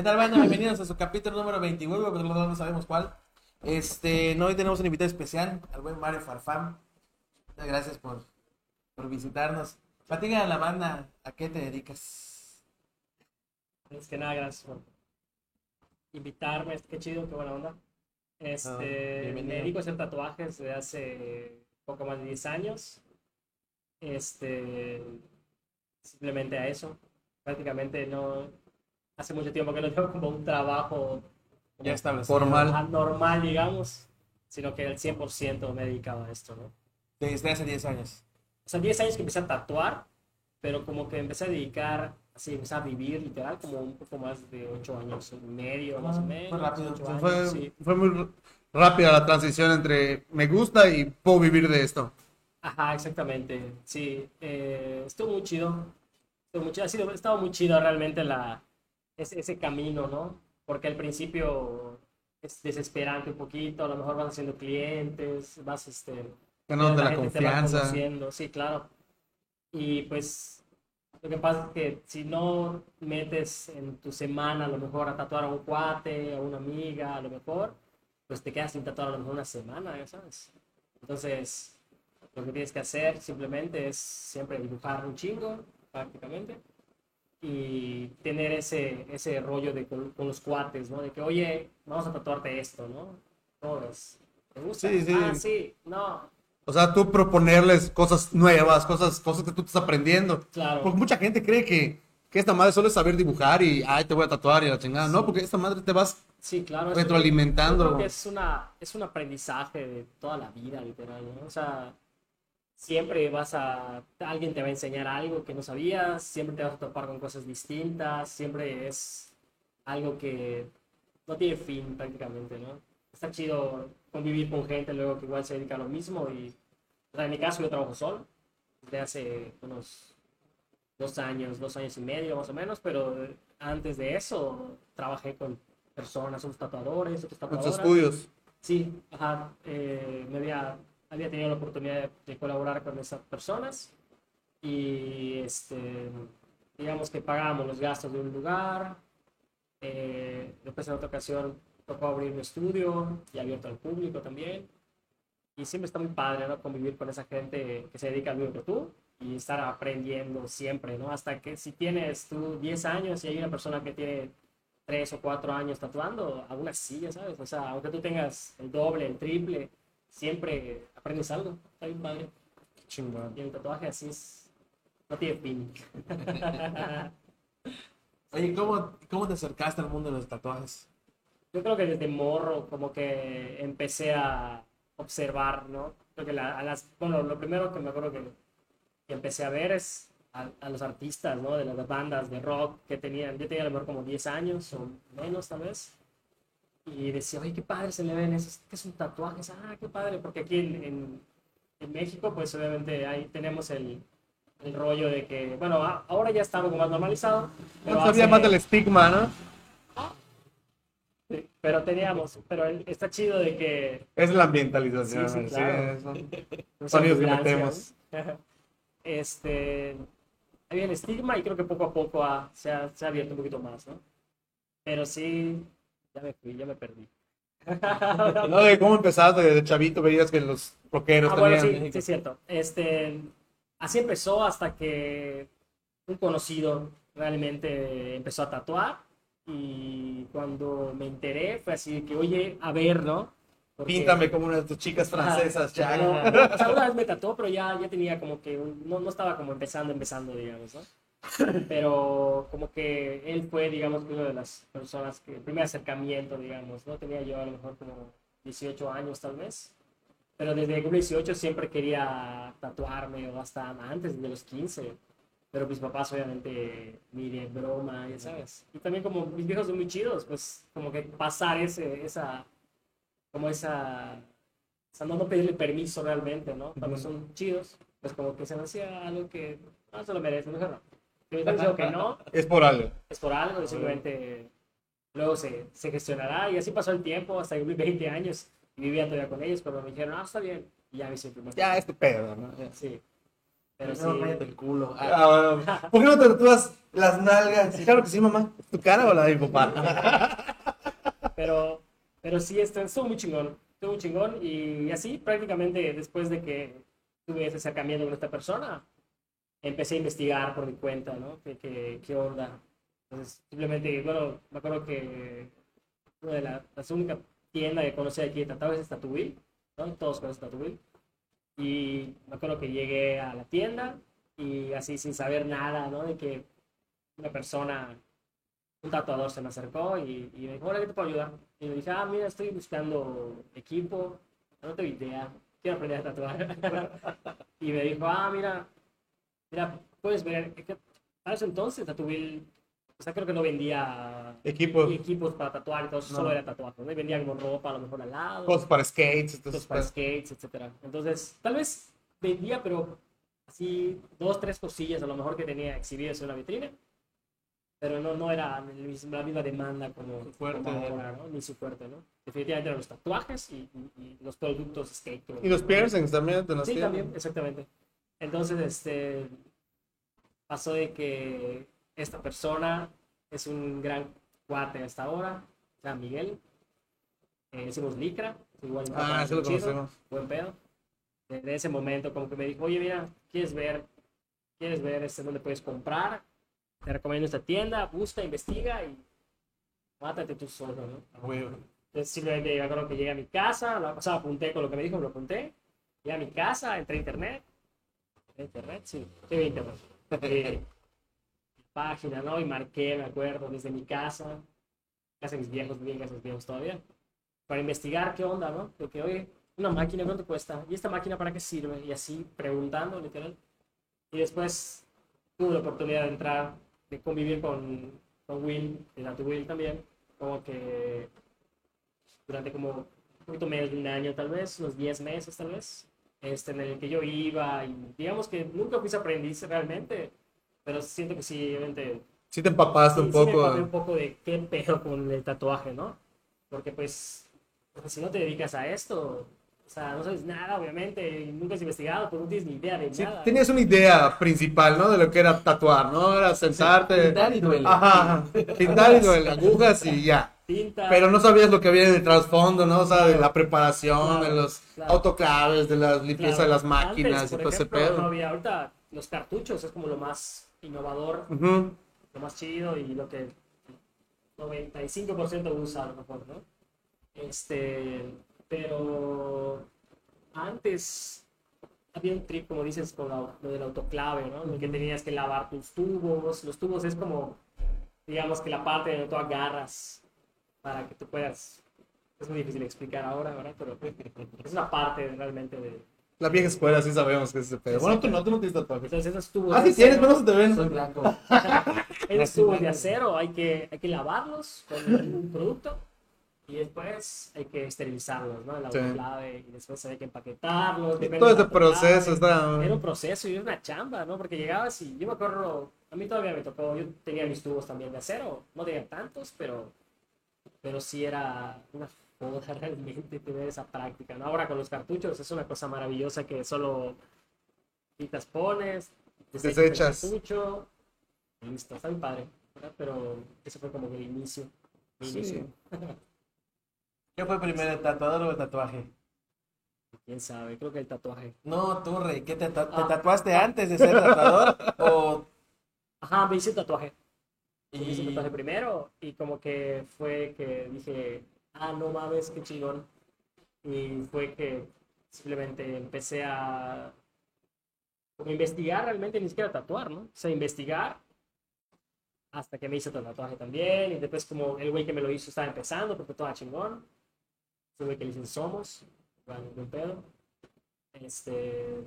¿Qué tal, banda? Bienvenidos a su capítulo número 29, pero no sabemos cuál. Este, no, hoy tenemos un invitado especial, al buen Mario Farfán. Muchas gracias por, por visitarnos. Platica a la banda, ¿a qué te dedicas? Es que nada, gracias por invitarme. Qué chido, qué buena onda. Este, Ah, me dedico a hacer tatuajes desde hace poco más de 10 años. Este, simplemente a eso. Prácticamente no. Hace mucho tiempo que no tengo como un trabajo Ya. Formal. normal, digamos, sino que al 100% me he dedicado a esto, ¿no? Desde hace 10 años. O sea, 10 años que empecé a tatuar, pero como que empecé a dedicar, así, empecé a vivir literal, como un poco más de 8 años y medio, más o Ah, menos. fue rápido. O sea, años, fue, sí. fue muy rápida la transición entre me gusta y puedo vivir de esto. Ajá, exactamente. Sí, eh, estuvo muy chido. Estuvo muy chido. Ha sido, ha estado muy chido realmente la, ese, ese camino, ¿no? Porque al principio es desesperante un poquito, a lo mejor vas haciendo clientes, vas este, Ganándote la va confianza. sí, claro. Y pues lo que pasa es que si no metes en tu semana a lo mejor a tatuar a un cuate, a una amiga, a lo mejor, pues te quedas sin tatuar a lo mejor una semana, sabes. Entonces, lo que tienes que hacer simplemente es siempre dibujar un chingo, prácticamente, y tener ese, ese rollo de con, con los cuates, ¿no? De que, oye, vamos a tatuarte esto, ¿no? ¿Cómo ves? ¿Te gusta? Sí, sí. Ah, sí, no, O sea, tú proponerles cosas nuevas, cosas, cosas que tú estás aprendiendo. claro. Porque mucha gente cree que, que esta madre solo es saber dibujar y, ay, te voy a tatuar y la chingada. No, porque esta madre te vas Sí, claro. retroalimentando. Yo creo que es, una, es un aprendizaje de toda la vida, literal, ¿no? O sea, siempre vas a... Alguien te va a enseñar algo que no sabías, siempre te vas a topar con cosas distintas, siempre es algo que no tiene fin prácticamente, ¿no? Está chido convivir con gente luego que igual se dedica a lo mismo y... O sea, en mi caso yo trabajo solo, desde hace unos dos años, dos años y medio más o menos, pero antes de eso trabajé con personas, unos tatuadores, otros Con tatuadores. sus estudios. Sí, ajá, eh, me había, había tenido la oportunidad de, de colaborar con esas personas y este, digamos que pagábamos los gastos de un lugar. eh, después en otra ocasión tocó abrir mi estudio y abierto al público también. Y siempre está muy padre, ¿no? Convivir con esa gente que se dedica al mismo que tú y estar aprendiendo siempre, ¿no? Hasta que si tienes tú 10 años y hay una persona que tiene 3 o 4 años tatuando, aún así, ya sabes, o sea, aunque tú tengas el doble, el triple, siempre aprendes algo, está bien padre. Chingón. Y el tatuaje así es, no tiene fin. Oye, ¿cómo, ¿cómo te acercaste al mundo de los tatuajes? Yo creo que desde morro como que empecé a observar, ¿no? Creo que la- a las, bueno, lo primero que me acuerdo que, que empecé a ver es a, a los artistas, ¿no? De las bandas de rock que tenían, yo tenía a lo mejor como 10 años o menos tal vez. Y decía, oye, qué padre se le ven esos, ¿qué son tatuajes? Ah, qué padre, porque aquí en, en, en México pues obviamente ahí tenemos el, el rollo de que, bueno, a- ahora ya está algo más normalizado. Pero No sabía hace- más del estigma, ¿no? Sí, pero teníamos, pero el- está chido de que Es la ambientalización. Sí, sí, sí, claro. eso. no Sonidos que ambulancias. Este, había el estigma y creo que poco a poco ha- se, ha, se ha abierto un poquito más, ¿no? Pero sí, ya me fui, ya me perdí. No, de cómo empezaste, de chavito veías que los rockeros Ah, bueno, sí, sí, es cierto. Este, así empezó hasta que un conocido realmente empezó a tatuar y cuando me enteré fue así que, oye, a ver, ¿no? Porque- Píntame como una de tus chicas francesas, Chago. Ajá. O sea, una vez me tatuó, pero ya, ya tenía como que, un- no, no estaba como empezando, empezando, digamos, ¿no? Pero como que él fue, digamos, una de las personas que, el primer acercamiento, digamos, ¿no? Tenía yo a lo mejor como 18 años tal vez. Pero desde que cumplí 18 siempre quería tatuarme, o hasta antes de los 15. Pero mis papás obviamente ni de broma, ya sabes. Y también como mis viejos son muy chidos, pues como que pasar ese, esa, como esa, o sea, no, no pedirle permiso realmente, ¿no? Cuando son chidos, pues como que se me hacía algo que no se lo merece, mejor no. Yo digo que no, Es por algo. es por algo, y simplemente luego se, se gestionará. Y así pasó el tiempo, hasta que cumplí 20 años y vivía todavía con ellos, pero me dijeron, ah, está bien. Y ya me primer Ya, es tu pedo, ¿no? Sí. Pero sí, No, cállate el culo. Ah, Ah, bueno. ¿Por qué no te tatúas las nalgas? Claro que sí, mamá. ¿Tu cara o la de mi papá? pero, pero sí, esto estuvo muy chingón. Estuvo muy chingón y así prácticamente después de que tuve ese acercamiento con esta persona, empecé a investigar por mi cuenta, ¿no? ¿Qué, qué, qué onda? Entonces, simplemente, bueno, me acuerdo que una de la- las únicas tiendas que conocí aquí de tatuajes es Tatuil, ¿no? Todos conocen Tatuil. Y me acuerdo que llegué a la tienda y así sin saber nada, ¿no? De que una persona, un tatuador se me acercó y, y me dijo, hola, ¿qué te puedo ayudar? Y le dije, ah, mira, estoy buscando equipo, no tengo idea, quiero aprender a tatuar. y me dijo, ah, mira, mira, puedes ver, es que a ese entonces Tatuil, o sea, creo que no vendía Equipo, equipos para tatuar, entonces No. solo era tatuaje, ¿no? Y vendía como ropa a lo mejor al lado cosas para skates. cosas Entonces, para pues, skates, etcétera. Entonces, tal vez vendía, pero así dos, tres cosillas a lo mejor que tenía exhibidas en una vitrina, pero no, no era la misma demanda como, fuerte. como ahora, ¿no? Ni su fuerte, ¿no? Definitivamente eran los tatuajes y, y- y los productos skate. y los piercings también te los Sí, también, exactamente. Entonces, este, pasó de que esta persona es un gran cuate hasta ahora, sea, Miguel. Eh, hicimos Licra, igual Ah, sí lo chido, conocemos. Buen pedo. Desde ese momento, como que me dijo, oye, mira, ¿quieres ver, quieres ver este, dónde puedes comprar? Te recomiendo esta tienda, busca, investiga y mátate tú solo, ¿no? a huevo. Entonces simplemente me acuerdo que llegué a mi casa, la, o sea, apunté con lo que me dijo, lo apunté. Llegué a mi casa, entré a internet. ¿Entré a internet? Sí, sí, a internet. Eh, página, ¿no? Y marqué, me acuerdo, desde mi casa, casa de mis viejos, de mis viejos todavía, para investigar qué onda, ¿no? Porque, oye, una máquina, ¿cuánto cuesta? ¿Y esta máquina para qué sirve? Y así, preguntando, literal. Y después tuve la oportunidad de entrar, de convivir con, con Will, de Datu Will también, como que durante como un poquito menos de un año tal vez, unos 10 meses tal vez, este, en el que yo iba y digamos que nunca fui aprendiz realmente, pero siento que sí, obviamente, Sí te empapaste sí, un sí me poco. empapé un poco de qué pedo con el tatuaje, ¿no? Porque pues, porque si no te dedicas a esto, o sea, no sabes nada, obviamente, y nunca has investigado, pues no tienes ni idea de Sí, nada. tenías una idea principal, ¿no? De lo que era tatuar, ¿no? Era sentarte. Pintar y duele. Ajá. Pintar y duele, agujas y ya. Tinta, Pero no sabías lo que había en el trasfondo, ¿no? O sea, de la preparación, Claro, de los claro. autoclaves, de la limpieza claro, de las antes, máquinas y por todo ese ejemplo, No pedo. había, ahorita los cartuchos es como lo más innovador lo más chido y lo que 95% usa a lo mejor, ¿no? Este, pero antes había un trip, como dices, con la- lo del autoclave, ¿no? En el que tenías que lavar tus tubos. Los tubos es como, digamos que la parte donde tú agarras para que tú puedas... Es muy difícil explicar ahora, ¿verdad? Pero es una parte realmente de... La vieja escuela sí sabemos que es ese pedo. Bueno, tú no, tú no tienes tatuajes. Entonces esos tubos... Ah, sí tienes, pero no se te ven. Soy blanco. Esos tubos de acero hay que, hay que lavarlos con un producto y después hay que esterilizarlos, ¿no? El Sí. autoclave y después hay que empaquetarlos. Y todo ese proceso está. Era un proceso y era una chamba, ¿no? Porque llegabas y yo me acuerdo, a mí todavía me tocó, yo tenía mis tubos también de acero, no tenía tantos, pero, pero sí era una joda realmente tener esa práctica, ¿no? Ahora con los cartuchos es una cosa maravillosa que solo quitas, pones, desechas el Desechas. cartucho, y listo, está bien padre, ¿verdad? Pero eso fue como que el inicio. el Sí. inicio. ¿Qué fue primero, el tatuador o el tatuaje? ¿Quién sabe? Creo que el tatuaje. No, tú, Rey, ¿qué te, ta- te Ah. tatuaste antes de ser tatuador? ¿O Ajá, me hice tatuaje. Me hice y- tatuaje primero y como que fue que dije, ah, no mames, qué chingón. Y fue que simplemente empecé a como investigar realmente, ni siquiera tatuar, ¿no? O sea, investigar hasta que me hice otro tatuaje también y después como el güey que me lo hizo estaba empezando porque todo chingón. Güey que le dicen Somos, igual, buen pedo. Este,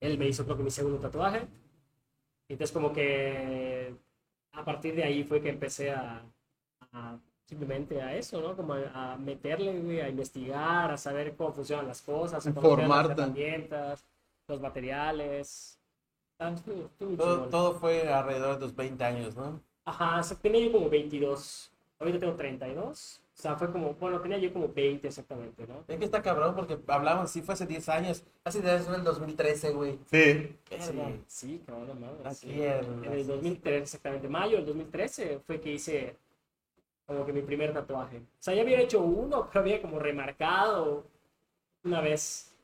él me hizo creo que mi segundo tatuaje. Entonces como que a partir de ahí fue que empecé a, a simplemente a eso, ¿no? Como a, a meterle, güey, a investigar, a saber cómo funcionan las cosas, a conocer las herramientas, los materiales. Ah, estuvo- estuvo muy todo, todo fue alrededor de tus 20 años, ¿no? Ajá, o sea, tenía yo como 22. Ahorita tengo 32. O sea, fue como, bueno, tenía yo como 20 exactamente, ¿no? Es que está cabrón porque hablamos, sí fue hace 10 años. Hace 10 años fue en el 2013, güey. Sí. Sí, sí, cabrón, mames, Aquí sí. en- En el 2013, exactamente, mayo del 2013 fue que hice como que mi primer tatuaje. O sea, ya había hecho uno, pero había como remarcado una vez.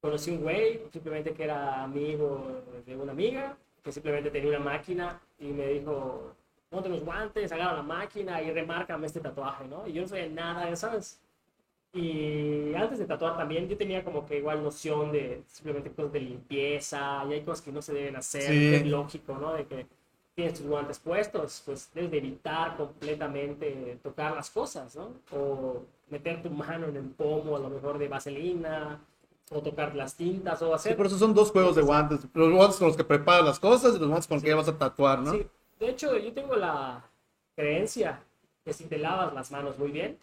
Conocí un güey, simplemente que era amigo de una amiga, que simplemente tenía una máquina y me dijo, ponte los guantes, agarra la máquina y remárcame este tatuaje, ¿no? Y yo no sabía nada, ¿sabes? Y antes de tatuar también yo tenía como que igual noción de simplemente cosas de limpieza y hay cosas que no se deben hacer, Sí. es lógico, ¿no? De que tienes tus guantes puestos, pues debes de evitar completamente tocar las cosas, ¿no? O meter tu mano en el pomo a lo mejor de vaselina, o tocar las tintas, o Sí, hacer... por eso son dos juegos de guantes. Los guantes con los que preparas las cosas y los guantes con los que vas a tatuar, ¿no? Sí, de hecho, yo tengo la creencia que si te lavas las manos muy bien,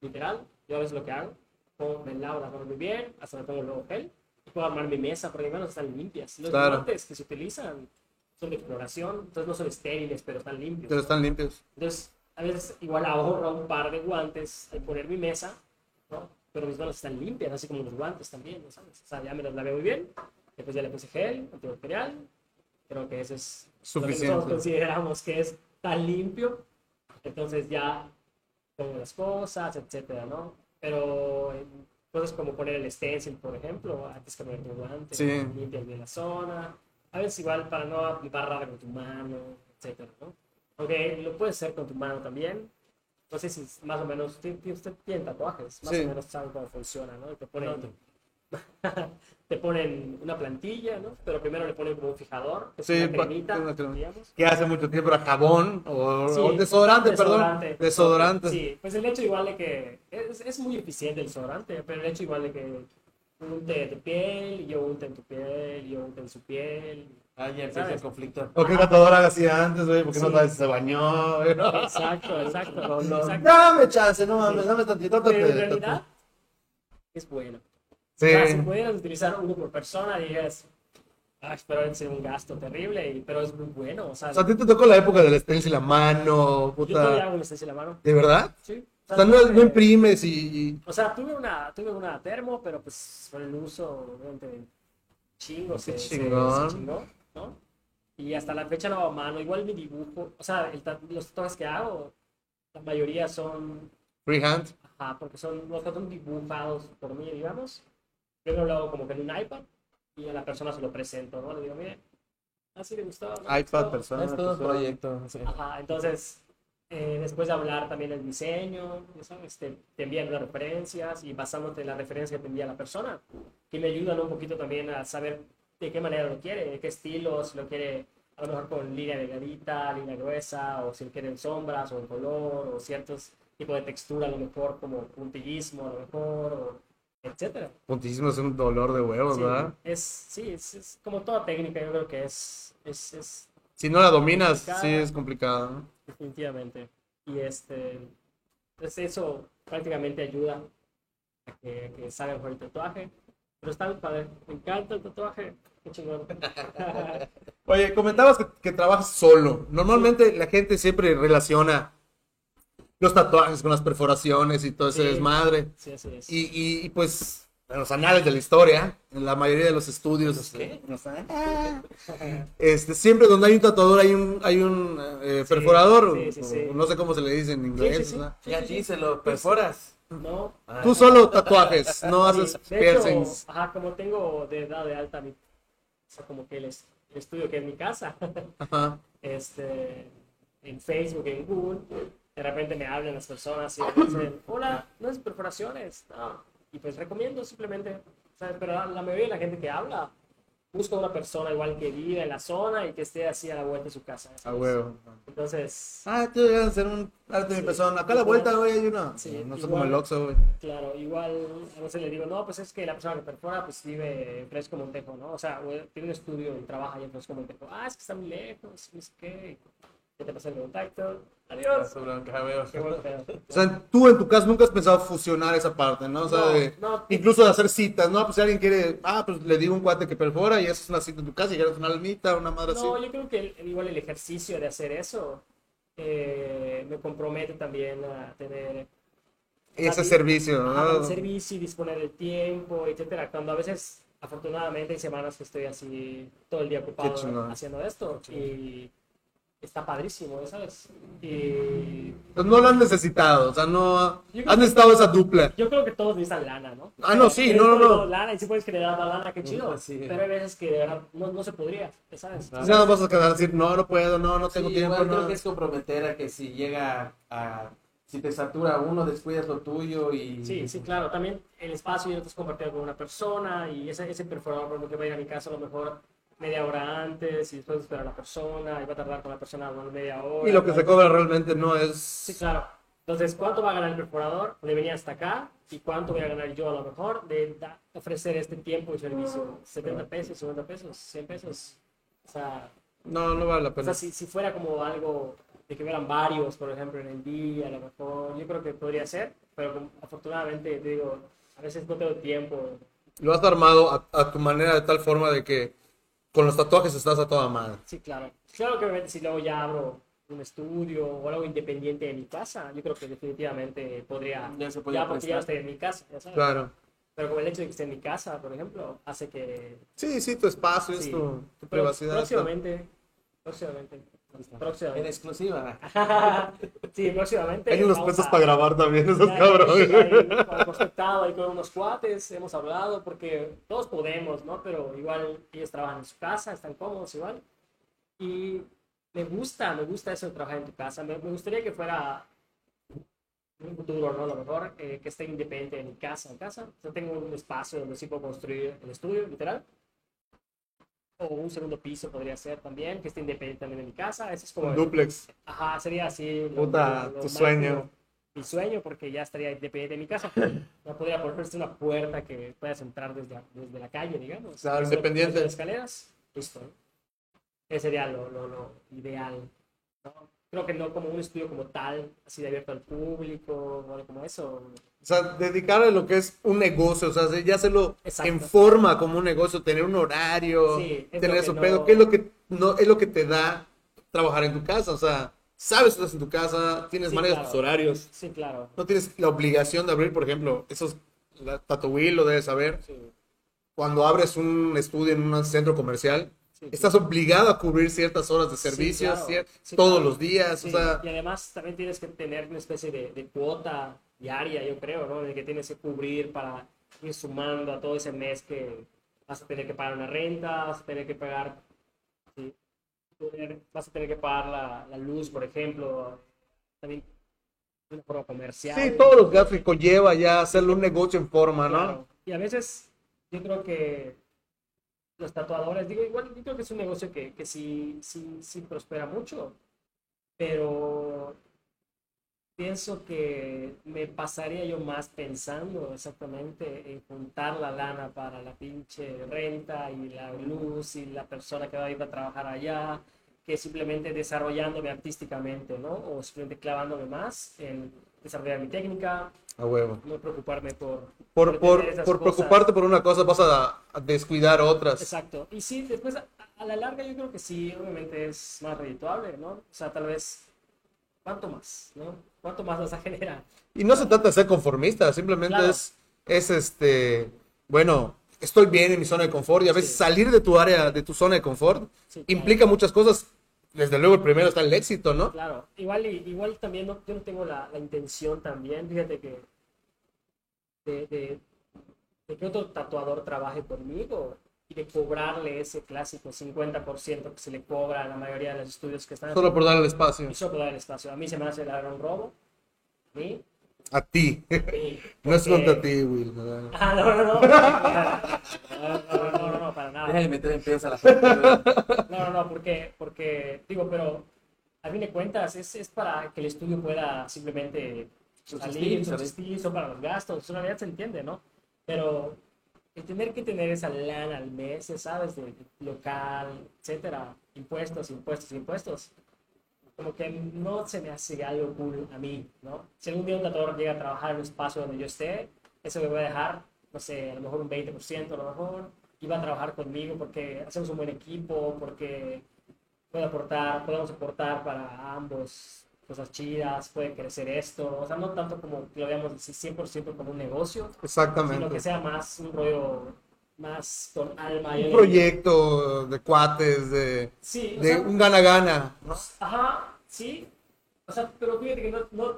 literal, yo a veces lo que hago, pongo- me lavo las manos muy bien, hasta me pongo luego gel, y puedo armar mi mesa porque mis manos están limpias. Los Claro. guantes que se utilizan son de exploración, entonces no son estériles, pero están limpios. Pero están limpios. Entonces, a veces igual ahorro un par de guantes al poner mi mesa, ¿no? Pero mis manos están limpias, así como los guantes también, ¿no sabes? O sea, ya me los lavé muy bien, después ya le puse gel, antibacterial, creo que eso es lo que Suficiente. nosotros consideramos que es tan limpio, entonces ya pongo las cosas, etcétera, ¿no? Pero en cosas como poner el stencil, por ejemplo, antes que poner tu guante, Sí. limpias bien la zona, a veces igual para no embarrar con tu mano, etcétera, ¿no? Aunque lo puedes hacer con tu mano también. No sé si más o menos, ti- usted tiene tatuajes, más Sí. o menos saben cómo funciona, ¿no? Te ponen, te ponen una plantilla, ¿no? Pero primero le ponen como un fijador, que es Sí, una pa- cremita, una crema. Que hace mucho tiempo era jabón o, Sí, o desodorante, desodorante. perdón. Desodorante. Sí, pues el hecho igual de que es, es muy eficiente el desodorante, pero el hecho igual de que unte tu piel, y yo unte en tu piel, y yo unte en su piel. Ah, ya empieza ¿Sabes? el conflicto. O tatuador haga así antes, güey, porque no Sí. si se bañó. güey. Exacto, exacto. exacto. Dame chance, no mames, dame tantito. Pero en realidad es bueno. Sí. O sea, si pudieras utilizar uno por persona, dirías, ah, espero ser un gasto terrible, y- pero es muy bueno. O sea, O sea, a ti te tocó la época del stencil a mano, yo todavía puta. hago un stencil a mano. ¿De verdad? Sí. O sea, no, no imprimes y, O sea, tuve una, tuve una termo, pero pues por el uso, obviamente, chingo, se, se- chingó, ¿no? Y hasta la fecha lo hago a mano, igual mi dibujo, o sea, el los tatuajes que hago, la mayoría son, freehand. ajá, porque son, los son dibujados por mí, digamos. Yo lo hago como que en un iPad y a la persona se lo presento, ¿no? Le digo, mire, así le gustó. ¿no? ¿Le iPad, gustó?". persona. Es todo un persona. proyecto. sí. Ajá, entonces, eh, después de hablar también el diseño, sabes, te, te envían las referencias y basándote en la referencia que te envía la persona, que me ayudan un poquito también a saber de qué manera lo quiere, de qué estilo, si lo quiere a lo mejor con línea delgadita, línea gruesa, o si lo quiere en sombras o en color, o ciertos tipos de textura, a lo mejor como puntillismo, a lo mejor, o etcétera. Puntísimo es un dolor de huevos, Sí, ¿verdad? es, sí, es, es como toda técnica, yo creo que es, es, es Si no la dominas, sí es complicado. ¿no? definitivamente. Y este, pues eso prácticamente ayuda a que, que salga mejor el tatuaje. Pero está padre, me encanta el tatuaje, qué chingón. Oye, comentabas que, que trabajas solo. Normalmente la gente siempre relaciona los tatuajes con las perforaciones y todo ese Sí. desmadre. sí, así es. Y, y- y, pues en los anales de la historia, en la mayoría de los estudios, ¿Los qué? este, los este, siempre donde hay un tatuador hay un, hay un eh, perforador, sí, sí, o- sí. no sé cómo se le dice en inglés. Sí, sí, sí. o sea. Y a ti se lo perforas. No, Ah, Tú solo tatuajes, no sí, haces de hecho, piercings. ajá, como tengo de edad de alta mi, o sea, como que el, es- el estudio que es mi casa, Ajá. este, en Facebook, en Google, de repente me hablan las personas y me dicen, hola, no es perforaciones, no. Y pues recomiendo simplemente, ¿sabes? Pero la, la mayoría de la gente que habla busca una persona igual que vive en la zona y que esté así a la vuelta de su casa. A ¿sabes? huevo. Entonces, Ah, tú debes hacer un arte de mi Sí. persona. Acá a la vuelta, güey, hay una. Sí, no sé como el Oxxo, güey. claro, igual a veces le digo, no, pues es que la persona que perfora pues vive en Fresco Montejo, ¿no? O sea, tiene un estudio y trabaja allá en Fresco Montejo. Ah, es que está muy lejos, no sé qué. Te pasé el contacto. Adiós. O sea, tú en tu caso nunca has pensado fusionar esa parte, ¿no? O sea, No, de- no. incluso de hacer citas, ¿no? Pues si alguien quiere, ah, pues le digo un cuate que perfora y haces una cita en tu casa y quieres una almita, una madre así. No, yo creo que el- igual el ejercicio de hacer eso eh, me compromete también a tener ese servicio, Ajá, ¿no? el servicio y disponer del tiempo, etcétera. Cuando a veces, afortunadamente, hay semanas que estoy así todo el día ocupado haciendo esto y está padrísimo, ¿sabes? Y Pues no lo han necesitado, o sea, no han que- necesitado esa dupla. yo creo que todos necesitan lana, ¿no? Ah, no, sí, no, no, no. Lana y si puedes generar más lana, qué chido. Sí. Pero hay veces que de verdad no, no se podría, ¿sabes? O sea, no vas a quedar a decir, no, no puedo, no, no tengo Sí, tiempo, igual creo no. que es comprometer a que si llega a... Si te satura uno, descuidas lo tuyo y... Sí, sí, claro. También el espacio yo te compartido con una persona y ese, ese perforador, por ejemplo, que va a ir a mi casa a lo mejor media hora antes y después esperar a la persona y va a tardar con la persona bueno, media hora. Y lo que se cobra realmente no es... Sí, claro. Entonces, ¿cuánto va a ganar el perforador de venir hasta acá? ¿Y cuánto voy a ganar yo a lo mejor de ofrecer este tiempo y servicio? ¿70 pesos, 50 pesos, 100 pesos? O sea, No, no vale la o pena. sea si, si fuera como algo de que hubieran varios, por ejemplo, en el día, a lo mejor, yo creo que podría ser, pero afortunadamente, te digo, a veces no tengo tiempo. Lo has armado a, a tu manera de tal forma de que con los tatuajes estás a toda madre. Sí, claro. Claro que obviamente si luego ya abro un estudio o algo independiente de mi casa, yo creo que definitivamente podría, Ya se podría ya porque ya estoy en mi casa, ya sabes. Claro. Pero como el hecho de que esté en mi casa, por ejemplo, hace que... Sí, sí, tu espacio, es Sí. tu, tu Pero privacidad. Próximamente, próximamente, En próximamente. exclusiva. sí, próximamente. Hay unos puestos a- para grabar también, esos Ya, cabrones. Hemos ahí con unos cuates, hemos hablado, porque todos podemos, ¿no? Pero igual ellos trabajan en su casa, están cómodos igual. Y me gusta, me gusta eso de trabajar en tu casa. Me, me gustaría que fuera en un futuro, ¿no? A lo mejor, eh, que esté independiente de mi casa, en casa. Yo tengo un espacio donde sí puedo construir el estudio, literal. O un segundo piso podría ser también, que esté independiente también de mi casa. Eso es como... Un duplex. Ajá, sería así. lo- Puta, lo- lo tu sueño. Mi sueño, porque ya estaría independiente de mi casa. No podría ponerse una puerta que puedas entrar desde, desde la calle, digamos. Claro, independiente. las escaleras, listo. Ese sería lo, lo, lo ideal. ¿no? Creo que no como un estudio como tal, así de abierto al público, o algo como eso. O sea, dedicar a lo que es un negocio, o sea, ya hacerlo Exacto. en forma como un negocio, tener un horario, Sí, es tener lo eso, no- pero ¿qué es lo que no es lo que te da trabajar en tu casa? O sea, sabes que estás en tu casa, tienes Sí, manejas claro. tus horarios, Sí, claro. no tienes la obligación de abrir, por ejemplo, esos Tatuil lo debes saber, Sí, cuando abres un estudio en un centro comercial, sí, estás obligado a cubrir ciertas horas de Sí, servicios claro. Sí, todos claro. los días, Sí, o sea, y además también tienes que tener una especie de, de cuota diaria, yo creo, ¿no? De que tienes que cubrir para ir sumando a todo ese mes que vas a tener que pagar una renta, vas a tener que pagar, sí, vas a tener que pagar la, la luz, por ejemplo, también una forma comercial. sí, todos los gastos que conlleva ya hacerle un negocio en forma, ¿no? Claro. Y a veces yo creo que los tatuadores, digo, igual yo creo que es un negocio que, que sí, sí, sí prospera mucho, pero pienso que me pasaría yo más pensando exactamente en juntar la lana para la pinche renta y la luz y la persona que va a ir a trabajar allá, que simplemente desarrollándome artísticamente, ¿no? O simplemente clavándome más en desarrollar mi técnica, A huevo. no preocuparme por... Por, por, por preocuparte por una cosa vas a, a descuidar otras. Exacto. Y sí, después a, a la larga yo creo que sí, obviamente es más redituable, ¿no? O sea, tal vez, ¿cuánto más, no? ¿Cuánto más vas a generar? Y no se trata de ser conformista, simplemente Claro. es, es este, bueno, estoy bien en mi zona de confort y a veces Sí. salir de tu área, de tu zona de confort, Sí, claro. implica muchas cosas. Desde luego el primero está el éxito, ¿no? Claro, igual, igual también no, yo no tengo la, la intención también, fíjate que de, de- de que otro tatuador trabaje conmigo y de cobrarle ese clásico 50% que se le cobra a la mayoría de los estudios que están Solo por darle el espacio. y solo por dar el espacio. A mí se me hace la gran robo. A mí. A ti. No es contra ti, Will. ¿verdad? Ah, no, no, no. Deja de meter en pedos a la gente. No, no, no, porque, porque, digo, pero a fin de cuentas es, es para que el estudio pueda simplemente salir, Subsistir, son para los gastos, en realidad se entiende, ¿no? Pero el tener que tener esa lana al mes, ¿sabes? De local, etcétera, impuestos, impuestos, impuestos, como que no se me hace algo cool a mí, ¿no? Si algún día un tatuador llega a trabajar en un espacio donde yo esté, eso me voy a dejar, no sé, a lo mejor un 20%, a lo mejor, y va a trabajar conmigo porque hacemos un buen equipo, porque puede aportar, podemos aportar para ambos cosas chidas, puede crecer esto, o sea, no tanto como lo veamos así 100% como un negocio, sino que Exactamente. sea más un rollo más con alma. y Un proyecto de cuates, de, Sí, de sea, un gana-gana. ¿no? Ajá, sí. O sea, pero fíjate que no, no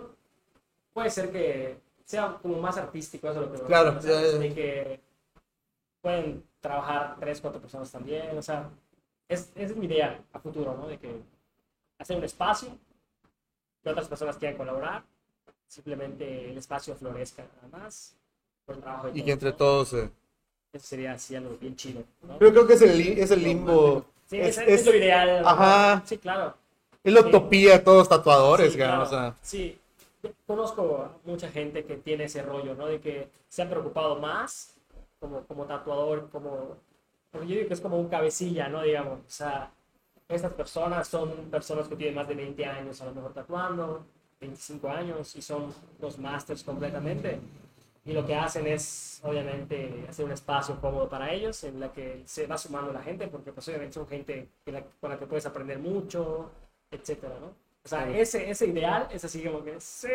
puede ser que sea como más artístico eso lo que Claro, o sea, ya, ya. de que pueden trabajar tres, cuatro personas también, o sea, es, es mi idea a futuro, ¿no? De que hacer un espacio, que otras personas quieran colaborar, simplemente el espacio florezca nada más, por el trabajo de Y que entre ¿no? todos... eh, Eso sería así algo bien chido, ¿no? Creo, creo que es el, es el limbo. Sí, es, es, es lo ideal. ¿no? Ajá. Sí, claro. es la utopía de todos los tatuadores, Sí, claro. o sea. Sí, conozco a mucha gente que tiene ese rollo, ¿no? De que se ha preocupado más como, como tatuador, como... Porque yo digo que es como un cabecilla, ¿no? Digamos, o sea, estas personas son personas que tienen más de 20 años a lo mejor tatuando, 25 años, y son los masters completamente. Y lo que hacen es, obviamente, hacer un espacio cómodo para ellos, en la que se va sumando la gente, porque pues obviamente son gente con la que puedes aprender mucho, etcétera, ¿no? O sea, ese, ese ideal es así como que, sí,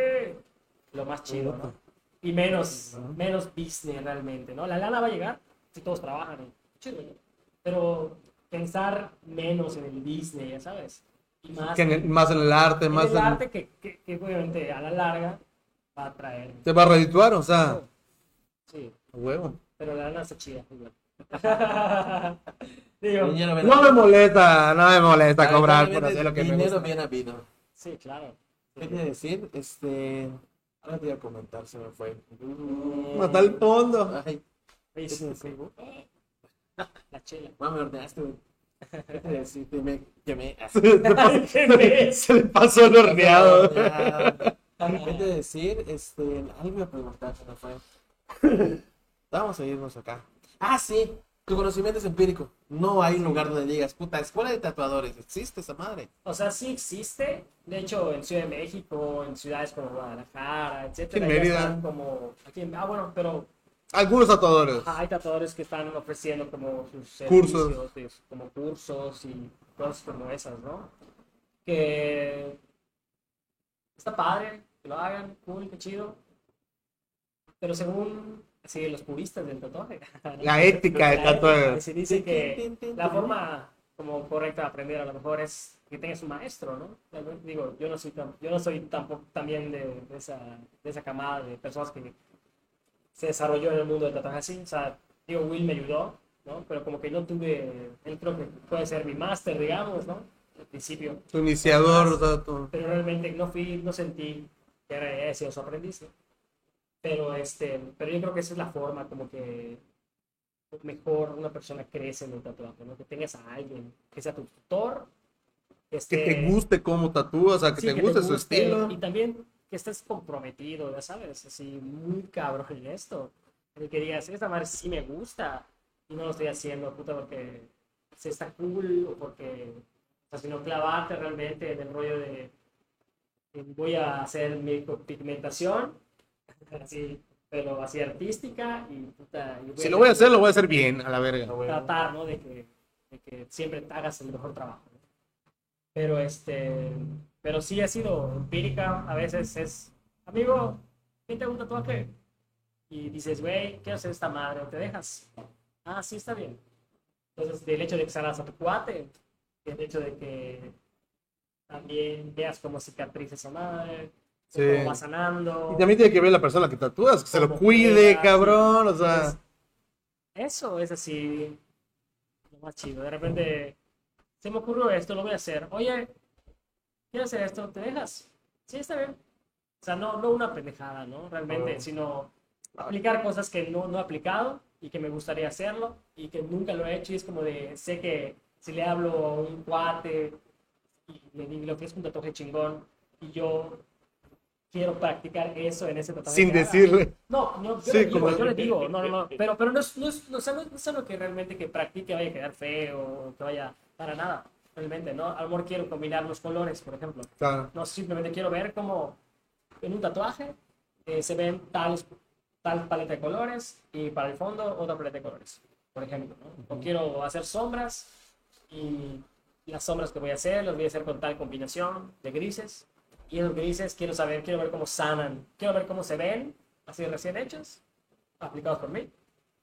lo más chido, ¿no? Y menos, menos business realmente, ¿no? La lana va a llegar si todos trabajan, ¿no? Pero pensar menos en el business, ya sabes, y más Que en el- más en el arte, en más el en- arte que, que, que obviamente a la larga va a traer. Te va a redituar, o sea. Sí, a Huevo. pero la lana está chida. igual. Digo, No me molesta, no me molesta cobrar por hacer lo que me Dinero gusta. bien habido. sí, claro. ¿Qué a decir? Este. Ahora te iba a comentar, se me fue. Hasta el fondo. Ay, Oye, ¿qué te sí, sí. La chela. Mamá, me ordenaste, güey. Que me quemé. Se le pasó- ¿Qué ves? se le pasó el horneado. ¿Qué te iba a decir? Este. Algo a preguntar, se me fue. Vamos a irnos acá. Ah, sí. Tu conocimiento es empírico. No hay un lugar donde digas, puta, escuela de tatuadores. ¿Existe esa madre? O sea, sí existe. De hecho, en Ciudad de México, en ciudades como Guadalajara, etcétera. En Mérida. como. Aquí en- ah, bueno, pero Algunos tatuadores. Ajá, hay tatuadores que están ofreciendo como sus Cursos. servicios, pues, como cursos y cosas como esas, ¿no? Que está padre, que lo hagan, cool, qué chido. Pero según sí, los puristas del tatuaje, La ética del tatuaje. Se dice que la forma como correcta de aprender a lo mejor es que tengas un maestro, ¿no? Digo, yo no soy, tan- yo no soy tampoco también de, de esa, de esa camada de personas que se desarrolló en el mundo del tatuaje así. O sea, digo, Will me ayudó, ¿no? Pero como que no tuve, él creo que puede ser mi máster, digamos, ¿no? Al principio. Tu iniciador, o Pero realmente no fui, no sentí que era haya sido su aprendiz, ¿no? Pero, este, pero yo creo que esa es la forma como que mejor una persona crece en el tatuaje, ¿no? Que tengas a alguien que sea tu tutor. que esté- te guste cómo tatúas, o sea, que sí, te guste su guste, estilo. Y también que estés comprometido, ya sabes, así muy cabrón en esto. El que digas, esta madre sí me gusta y no lo estoy haciendo, puta, porque se está cool o porque, o sea, sino clavarte realmente en el rollo de voy a hacer mi pigmentación, así, pero así artística y puta. y Si lo voy a hacer, lo voy a hacer bien, a la verga. tratar, ¿no? De que, de que siempre hagas el mejor trabajo. ¿no? Pero este, pero sí ha sido empírica, a veces es, amigo, ¿quién te gusta un tatuaje? Y dices, güey, quiero hacer esta madre, ¿te dejas? Ah, sí, está bien. Entonces, del hecho de que salgas a tu cuate, el hecho de que también veas cómo cicatriza esa madre, Sí. cómo va sanando. Y también tiene que ver la persona que tatúas, que se lo cuide, queda, cabrón, o sea. Entonces, eso es así lo más chido. De repente se me ocurrió esto, lo voy a hacer. Oye, quiero hacer esto, ¿te dejas? Sí, está bien. O sea, no, no una pendejada, ¿no? Realmente, Ah. sino aplicar cosas que no, no he aplicado y que me gustaría hacerlo y que nunca lo he hecho. Y es como de, sé que si le hablo a un cuate y le, y le ofrezco un tatuaje chingón y yo quiero practicar eso en ese tatuaje. Sin decirle. no, no, yo Sí, le digo, como- yo le digo, no, no, no, pero, pero no es, no es, no, es- no es algo que realmente que practique vaya a quedar feo que vaya para nada, realmente, ¿no? A lo mejor quiero combinar los colores, por ejemplo. Claro. No, simplemente quiero ver cómo en un tatuaje eh, se ven tales, tal paleta de colores y para el fondo otra paleta de colores, por ejemplo, ¿no? O quiero hacer sombras y las sombras que voy a hacer las voy a hacer con tal combinación de grises Y es lo que dices, quiero saber, quiero ver cómo sanan, quiero ver cómo se ven, así recién hechos, aplicados por mí.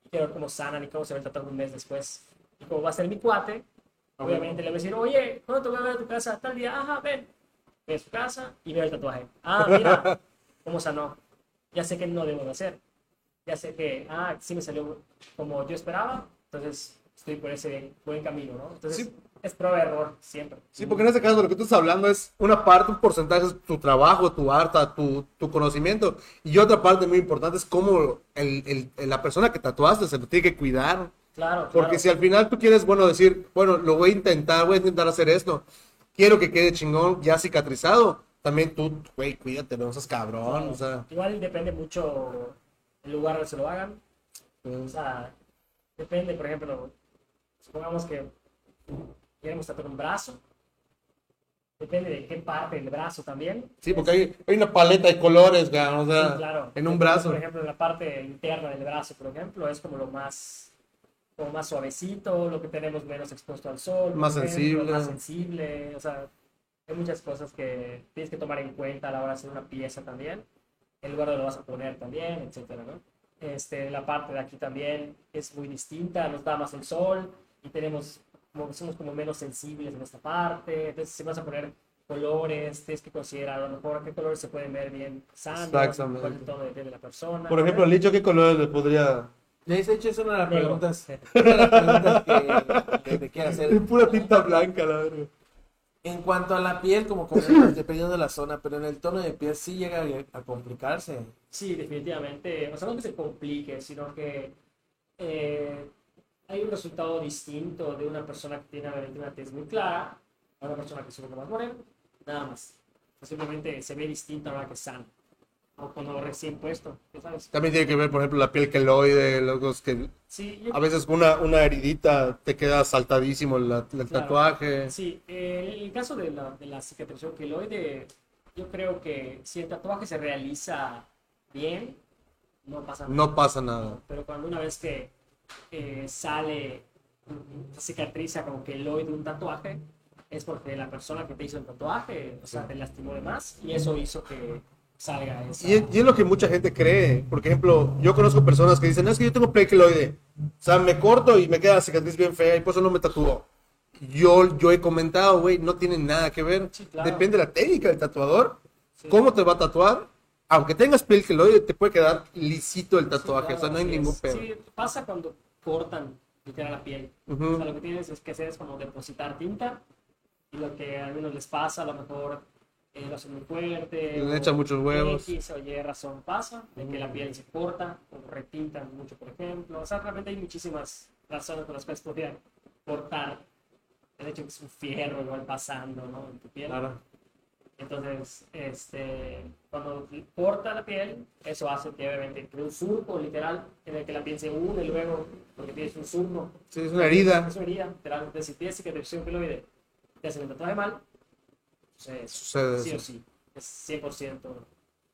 Y quiero ver cómo sanan y cómo se ven tratando un mes después. Y como va a ser mi cuate, obviamente le voy a decir, oye, ¿cuándo te voy a ver a tu casa? Tal día, ajá, ven. Ve a su casa y ve el tatuaje. Ah, mira, cómo sanó. Ya sé que no debo de hacer. Ya sé que, ah, sí me salió como yo esperaba, entonces estoy por ese buen camino, ¿no? Entonces, Sí. Es prueba de error siempre. Sí, porque en este caso lo que tú estás hablando es una parte, un porcentaje es tu trabajo, tu arte, tu, tu conocimiento. Y otra parte muy importante es cómo el, el- la persona que tatuaste se lo tiene que cuidar. Claro, Porque claro. si al final tú quieres, bueno, decir, bueno, lo voy a intentar, voy a intentar hacer esto, quiero que quede chingón, ya cicatrizado, también tú, güey, cuídate, no seas cabrón, o sea. Igual depende mucho el lugar donde se lo hagan. O sea, depende, por ejemplo, supongamos que queremos tatuar un brazo. Depende de qué parte del brazo también. Sí, porque hay, hay una paleta de colores, o sea, Sí, claro. en un brazo. Por ejemplo, la parte interna del brazo, por ejemplo, es como lo más, como más suavecito, lo que tenemos menos expuesto al sol. Más ejemplo, sensible. Más sensible. O sea, hay muchas cosas que tienes que tomar en cuenta a la hora de hacer una pieza también. El lugar donde lo vas a poner también, etcétera, ¿no? Este, la parte de aquí también es muy distinta, nos da más el sol y tenemos, como, somos como menos sensibles en esta parte. Entonces, si vas a poner colores, tienes que considerar a lo mejor qué colores se pueden ver bien sanos, Exactamente. cuál es el tono de piel de la persona. Por ejemplo, Licho, ¿qué colores le podría...? Le he hecho, es una de las preguntas, una de las preguntas que, que te quiero hacer. Pura tinta blanca, la verdad. En cuanto a la piel, como comentas, dependiendo de la zona, pero en el tono de piel sí llega a complicarse. Sí, definitivamente. O sea, no que se complique, sino que eh, hay un resultado distinto de una persona que tiene obviamente una tez muy clara a una persona que es un poco más morena. Nada más. Simplemente se ve distinto a la hora que es sano. O cuando recién puesto, ¿ya sabes? También tiene que ver, por ejemplo, la piel queloide, los que Sí, yo- a veces con una, una heridita te queda saltadísimo la- el Claro. tatuaje. Sí, eh, el caso de la, de la cicatrización queloide, yo creo que si el tatuaje se realiza bien, no pasa nada. No pasa nada. Pero cuando una vez que eh, sale, cicatriza como queloide un tatuaje, es porque la persona que te hizo el tatuaje, o sea, te lastimó de más y eso hizo que salga esa... Y es, y es lo que mucha gente cree. Por ejemplo, yo conozco personas que dicen, "No, es que yo tengo piel queloide. O sea, me corto y me queda la cicatriz bien fea y por eso no me tatúo. Yo, yo he comentado, güey, no tiene nada que ver. Sí, claro. Depende de la técnica del tatuador. Sí. ¿Cómo te va a tatuar? Aunque tengas piel queloide, te puede quedar lisito el Sí, tatuaje. claro, o sea, no hay ningún es. pedo. Sí, pasa cuando cortan literal la piel. Ujú. O sea, lo que tienes es que hacer es como depositar tinta y lo que a algunos les pasa, a lo mejor eh, lo hacen muy fuerte. Le echan muchos huevos. X o Y razón pasa, de que la piel se corta o retintan mucho, por ejemplo. O sea, realmente hay muchísimas razones por las cuales podrían cortar. El hecho de que es un fierro igual pasando ¿no? en tu piel. Claro. Entonces, este, cuando corta la piel, eso hace que obviamente cree un surco literal en el que la piel se une luego, porque tienes un surco. Sí, es una herida. Es una herida, literal. Entonces, si tienes cicatrización queloide, te hacen el tatuaje mal, sucede. Sucede sí o eso. sí, es 100%.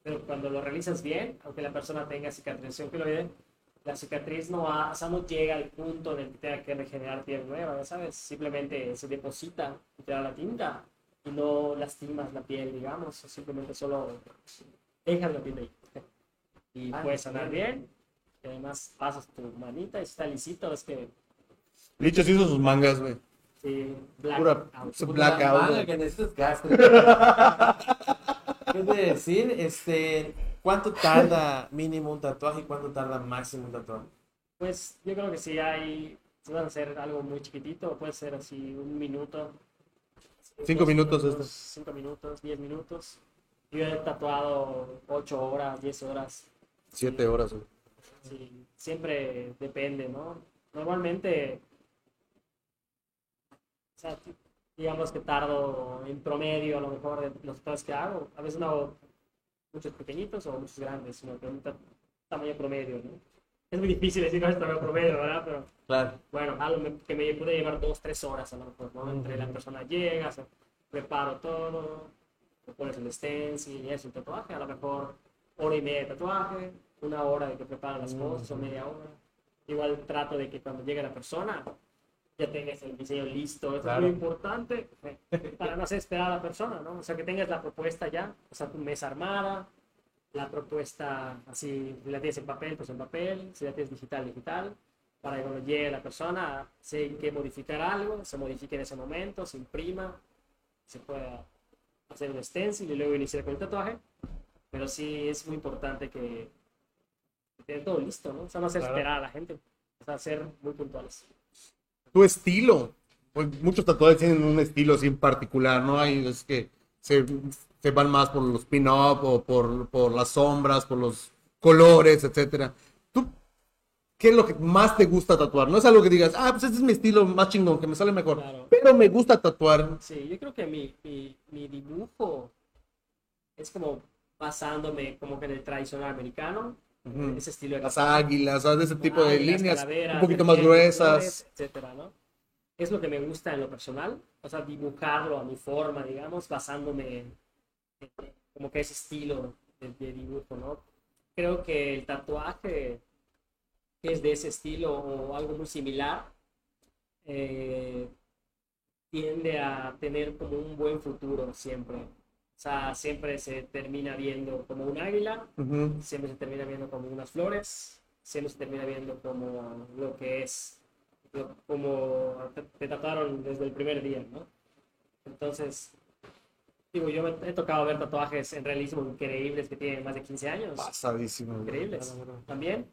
Pero cuando lo realizas bien, aunque la persona tenga cicatrización queloide, la cicatriz no, ha- o sea, no llega al punto en el que tenga que regenerar piel nueva, ¿sabes? Simplemente se deposita literal la tinta y no lastimas la piel, digamos, o simplemente solo dejas la piel ahí. Y Ah, puedes sanar bien, y además pasas tu manita y está lisito, es que Licho se hizo sus mangas, güey. sí, black Pura- out. se- Puta Blackout, güey. que necesitas gasto. ¿Qué te decir? Este, ¿cuánto tarda mínimo un tatuaje y cuánto tarda máximo un tatuaje? Pues yo creo que si hay, si vas a hacer algo muy chiquitito, puede ser así un minuto. Cinco diez minutos esto. Cinco minutos, diez minutos. Yo he tatuado ocho horas, diez horas. Siete horas, güey. Sí, siempre depende, ¿no? Normalmente, o sea, ti- digamos que tardo en promedio, a lo mejor, de los tatuajes que hago. A veces no hago muchos pequeñitos o muchos grandes, sino que un ta- tamaño promedio, ¿no? Es muy difícil decir cuál es el tamaño promedio, ¿verdad? Pero Claro. bueno, algo me- que me puede llevar dos, tres horas a lo mejor, ¿no? Entre la persona llega, se- preparo todo, le pones el stencil y eso, el tatuaje, a lo mejor hora y media de tatuaje, una hora de que prepara las cosas o media hora. Igual trato de que cuando llegue la persona, ya tengas el diseño listo. Eso Claro. es muy importante eh, para no hacer esperar a la persona, ¿no? O sea, que tengas la propuesta ya, o sea, tu mesa armada, la propuesta así, si la tienes en papel, pues en papel, si la tienes digital, digital, para que cuando llegue la persona, si hay que modificar algo, se modifique en ese momento, se imprima, se pueda hacer un stencil y luego iniciar con el tatuaje. Pero sí es muy importante que, que tener todo listo, ¿no? O sea, no hacer Claro. esperar a la gente, o sea, ser muy puntuales. tu estilo. Pues muchos tatuadores tienen un estilo así en particular, ¿no? Hay es que se, se van más por los pin-up o por, por las sombras, por los colores, etcétera. ¿Tú qué es lo que más te gusta tatuar? No es algo que digas, ah, pues este es mi estilo más chingón, que me sale mejor. Claro. Pero me gusta tatuar. Sí, yo creo que mi, mi, mi dibujo es como basándome como que en el tradicional americano, Ujú. ese estilo de Las águilas, ¿sabes? de ese tipo de águilas, líneas calaveras, un poquito más gruesas. etcétera, ¿no? Es lo que me gusta en lo personal, o sea, dibujarlo a mi forma, digamos, basándome en como que ese estilo de, de dibujo, ¿no? Creo que el tatuaje que es de ese estilo o algo muy similar eh, tiende a tener como un buen futuro siempre. O sea, siempre se termina viendo como un águila, Ujú. siempre se termina viendo como unas flores, siempre se termina viendo como lo que es, lo- como te, te tatuaron desde el primer día, ¿no? Entonces, digo, yo me he tocado ver tatuajes en realismo increíbles que tienen más de 15 años, Pasadísimo. increíbles también,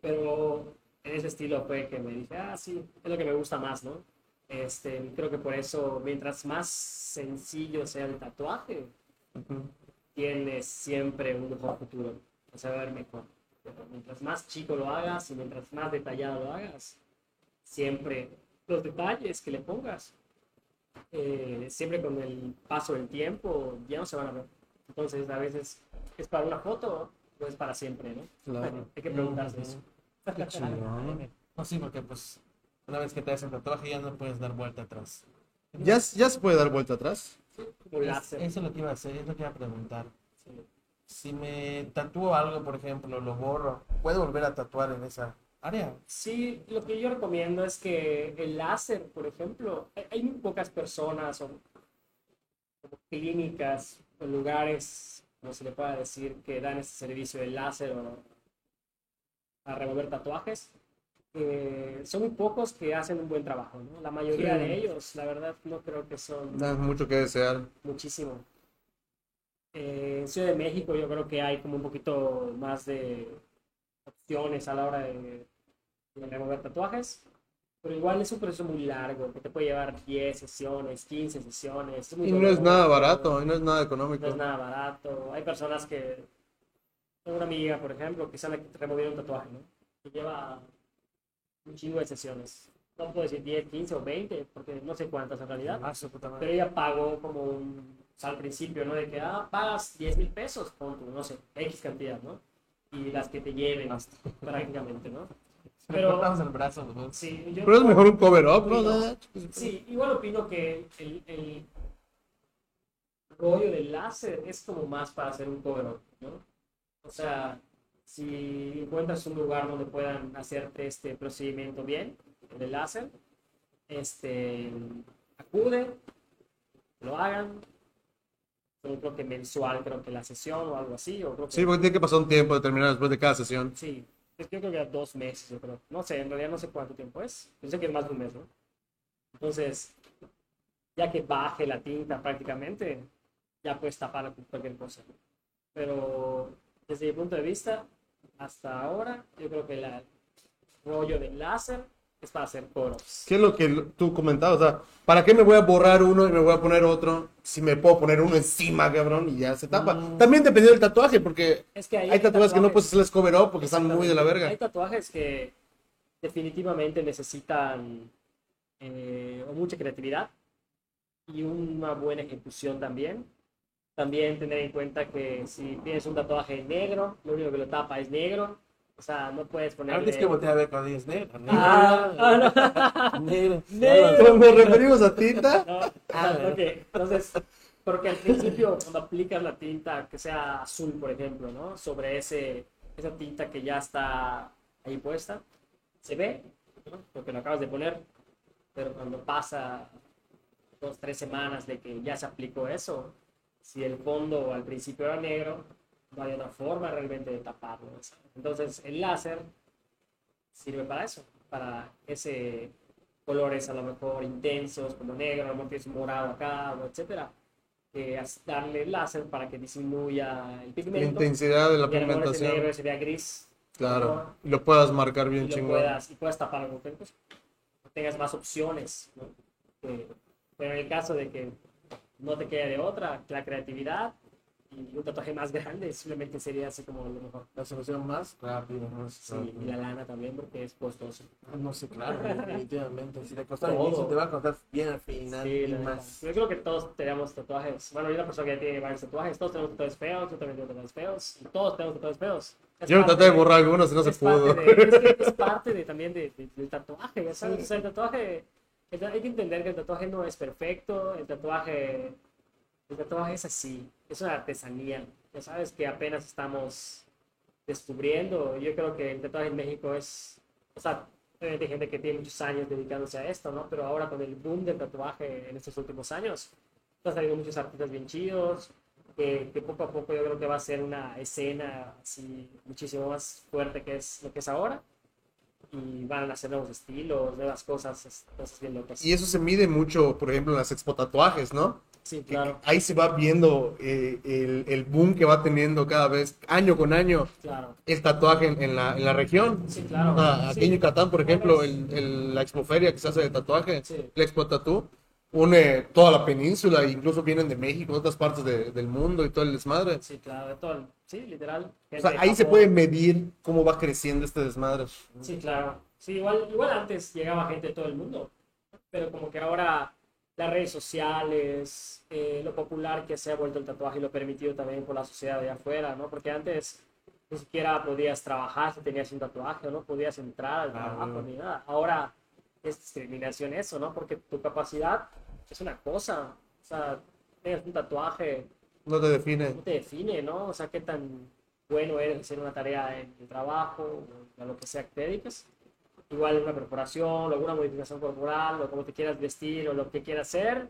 pero en ese estilo fue que me dije, ah, sí, es lo que me gusta más, ¿no? Este, creo que por eso, mientras más sencillo sea el tatuaje, Ujú. tienes siempre un mejor futuro, o sea, va a ver mejor. Pero mientras más chico lo hagas y mientras más detallado lo hagas, siempre los detalles que le pongas, eh, siempre con el paso del tiempo, ya no se van a ver. Entonces, a veces es para una foto o es para siempre, ¿no? Claro. Hay que preguntarse eso. Qué chingón. No, sí, porque pues una vez que te hacen tatuaje ya no puedes dar vuelta atrás. ¿Ya, ¿Ya se puede dar vuelta atrás? Es- eso es lo que iba a hacer, es lo que iba a preguntar. Sí. Si me tatúo algo, por ejemplo, lo borro, ¿puedo volver a tatuar en esa área? Sí, lo que yo recomiendo es que el láser, por ejemplo, hay- muy pocas personas o clínicas o lugares, como se le pueda decir, que dan ese servicio de láser o a remover tatuajes. Eh, son muy pocos que hacen un buen trabajo, ¿no? La mayoría Sí. de ellos, la verdad, no creo que son Da mucho que desear. muchísimo. Eh, en Ciudad de México yo creo que hay como un poquito más de opciones a la hora de, de remover tatuajes, pero igual es un proceso muy largo, que te puede llevar 10 sesiones, 15 sesiones. Y no es nada barato, y no es nada económico. No es nada barato. Hay personas que... Tengo una amiga, por ejemplo, que sabe remover un tatuaje, ¿no? Que lleva un chingo de sesiones. No puedo decir 10, 15 o 20, porque no sé cuántas en realidad. Ah. Pero ella pagó como un, o sea, al principio, ¿no? De que, ah, pagas 10 mil pesos, pon tú, no sé, X cantidad, ¿no? Y las que te lleven, prácticamente, ¿no? Pero, el brazo, ¿no? sí, yo, Pero es mejor un cover-up, ¿no? Opino- Sí, igual opino que el, el rollo del láser es como más para hacer un cover up, ¿no? O sea, si encuentras un lugar donde puedan hacerte este procedimiento bien, el del láser, este, acude, lo hagan, creo que mensual, creo que la sesión o algo así, o creo que Sí, porque tiene que pasar un tiempo determinado después de cada sesión. Sí, es que yo creo que a dos meses, yo creo. No sé, en realidad no sé cuánto tiempo es. Yo sé que es más de un mes, ¿no? Entonces, ya que baje la tinta prácticamente, ya puedes tapar cualquier cosa. Pero desde mi punto de vista, hasta ahora, yo creo que el rollo del láser es para hacer coros. ¿Qué es lo que tú comentabas? O sea, ¿para qué me voy a borrar uno y me voy a poner otro si me puedo poner uno encima, cabrón, y ya se tapa? Mm. También dependiendo del tatuaje, porque Es que ahí hay tatuajes que no puedes hacerles cover-up porque están muy de la Hay verga. tatuajes que definitivamente necesitan eh, mucha creatividad y una buena ejecución también. También tener en cuenta que si tienes un tatuaje negro, lo único que lo tapa es negro. O sea, no puedes ponerle... Ahora tienes que a ver cuando dices negro. negro, Ah, ah, no. negro. Negro. Nos referimos a tinta. No, Ah, ok. Entonces, porque al principio cuando aplicas la tinta que sea azul, por ejemplo, ¿no? Sobre ese, esa tinta que ya está ahí puesta, se ve, ¿no? Porque lo acabas de poner, pero cuando pasa dos, tres semanas de que ya se aplicó eso, si el fondo al principio era negro, no hay otra forma realmente de taparlo. Entonces el láser sirve para eso, para ese colores a lo mejor intensos, como negro, a lo mejor es morado acá, etcétera, es darle láser para que disminuya el La pigmento. intensidad de la y ese negro pigmentación. se vea gris. Claro. mejor, Y lo puedas marcar y bien lo chingón. puedas, y puedas tapar que pues, tengas más opciones. ¿no? Que- pero en el caso de que no te quede de otra, la creatividad y un tatuaje más grande simplemente sería así como lo mejor. La solución más rápida, ¿no? Sí, y la lana también porque es costoso. No sé, claro, definitivamente. Si te costó Todo. inicio, te va a costar bien al final Sí, y más. Yo creo que todos tenemos tatuajes. Bueno, hay una persona que ya tiene varios tatuajes. Todos tenemos tatuajes feos. Yo también tengo tatuajes feos. Y todos tenemos tatuajes feos. Es Yo traté de borrar algunos y no se pudo. de- es, que es parte de, también de, de- del tatuaje, ya sabes. O sea, el tatuaje, el- hay que entender que el tatuaje no es perfecto. El tatuaje, el tatuaje es así. Es una artesanía. Ya sabes que apenas estamos descubriendo. Yo creo que el tatuaje en México es, o sea, hay gente que tiene muchos años dedicándose a esto, ¿no? Pero ahora con el boom del tatuaje en estos últimos años, han salido muchos artistas bien chidos, que, poco a poco yo creo que va a ser una escena así muchísimo más fuerte que es lo que es ahora. Y van a hacer nuevos estilos, nuevas cosas, cosas bien locas. Y eso se mide mucho, por ejemplo, en las expo tatuajes, ¿no? Sí, Que- claro, Ahí se va viendo eh, el, el boom que va teniendo cada vez, año con año, claro. el tatuaje en, en la, en la región. Sí, claro. Ah, aquí Sí. en Yucatán, por ejemplo, el, el- la expoferia que se hace de tatuaje, Sí. la Expo Tatú, une toda la península, incluso vienen de México, otras partes de- del mundo y todo el desmadre. Sí, claro, de todo sí, literal. O sea, ahí se puede medir cómo va creciendo este desmadre. Sí, claro. Sí, igual, igual antes llegaba gente de todo el mundo, pero como que ahora las redes sociales, eh, lo popular que se ha vuelto el tatuaje y lo permitido también por la sociedad de afuera, ¿no? Porque antes ni siquiera podías trabajar si tenías un tatuaje, no podías entrar al Claro. trabajo ni nada. Ahora es discriminación eso, ¿no? Porque tu capacidad es una cosa, o sea, tienes un tatuaje No te define. no te define, ¿no? O sea, qué tan bueno eres hacer una tarea en el trabajo, o a lo que sea que te dediques. Igual una perforación, o alguna modificación corporal, o como te quieras vestir, o lo que quieras hacer,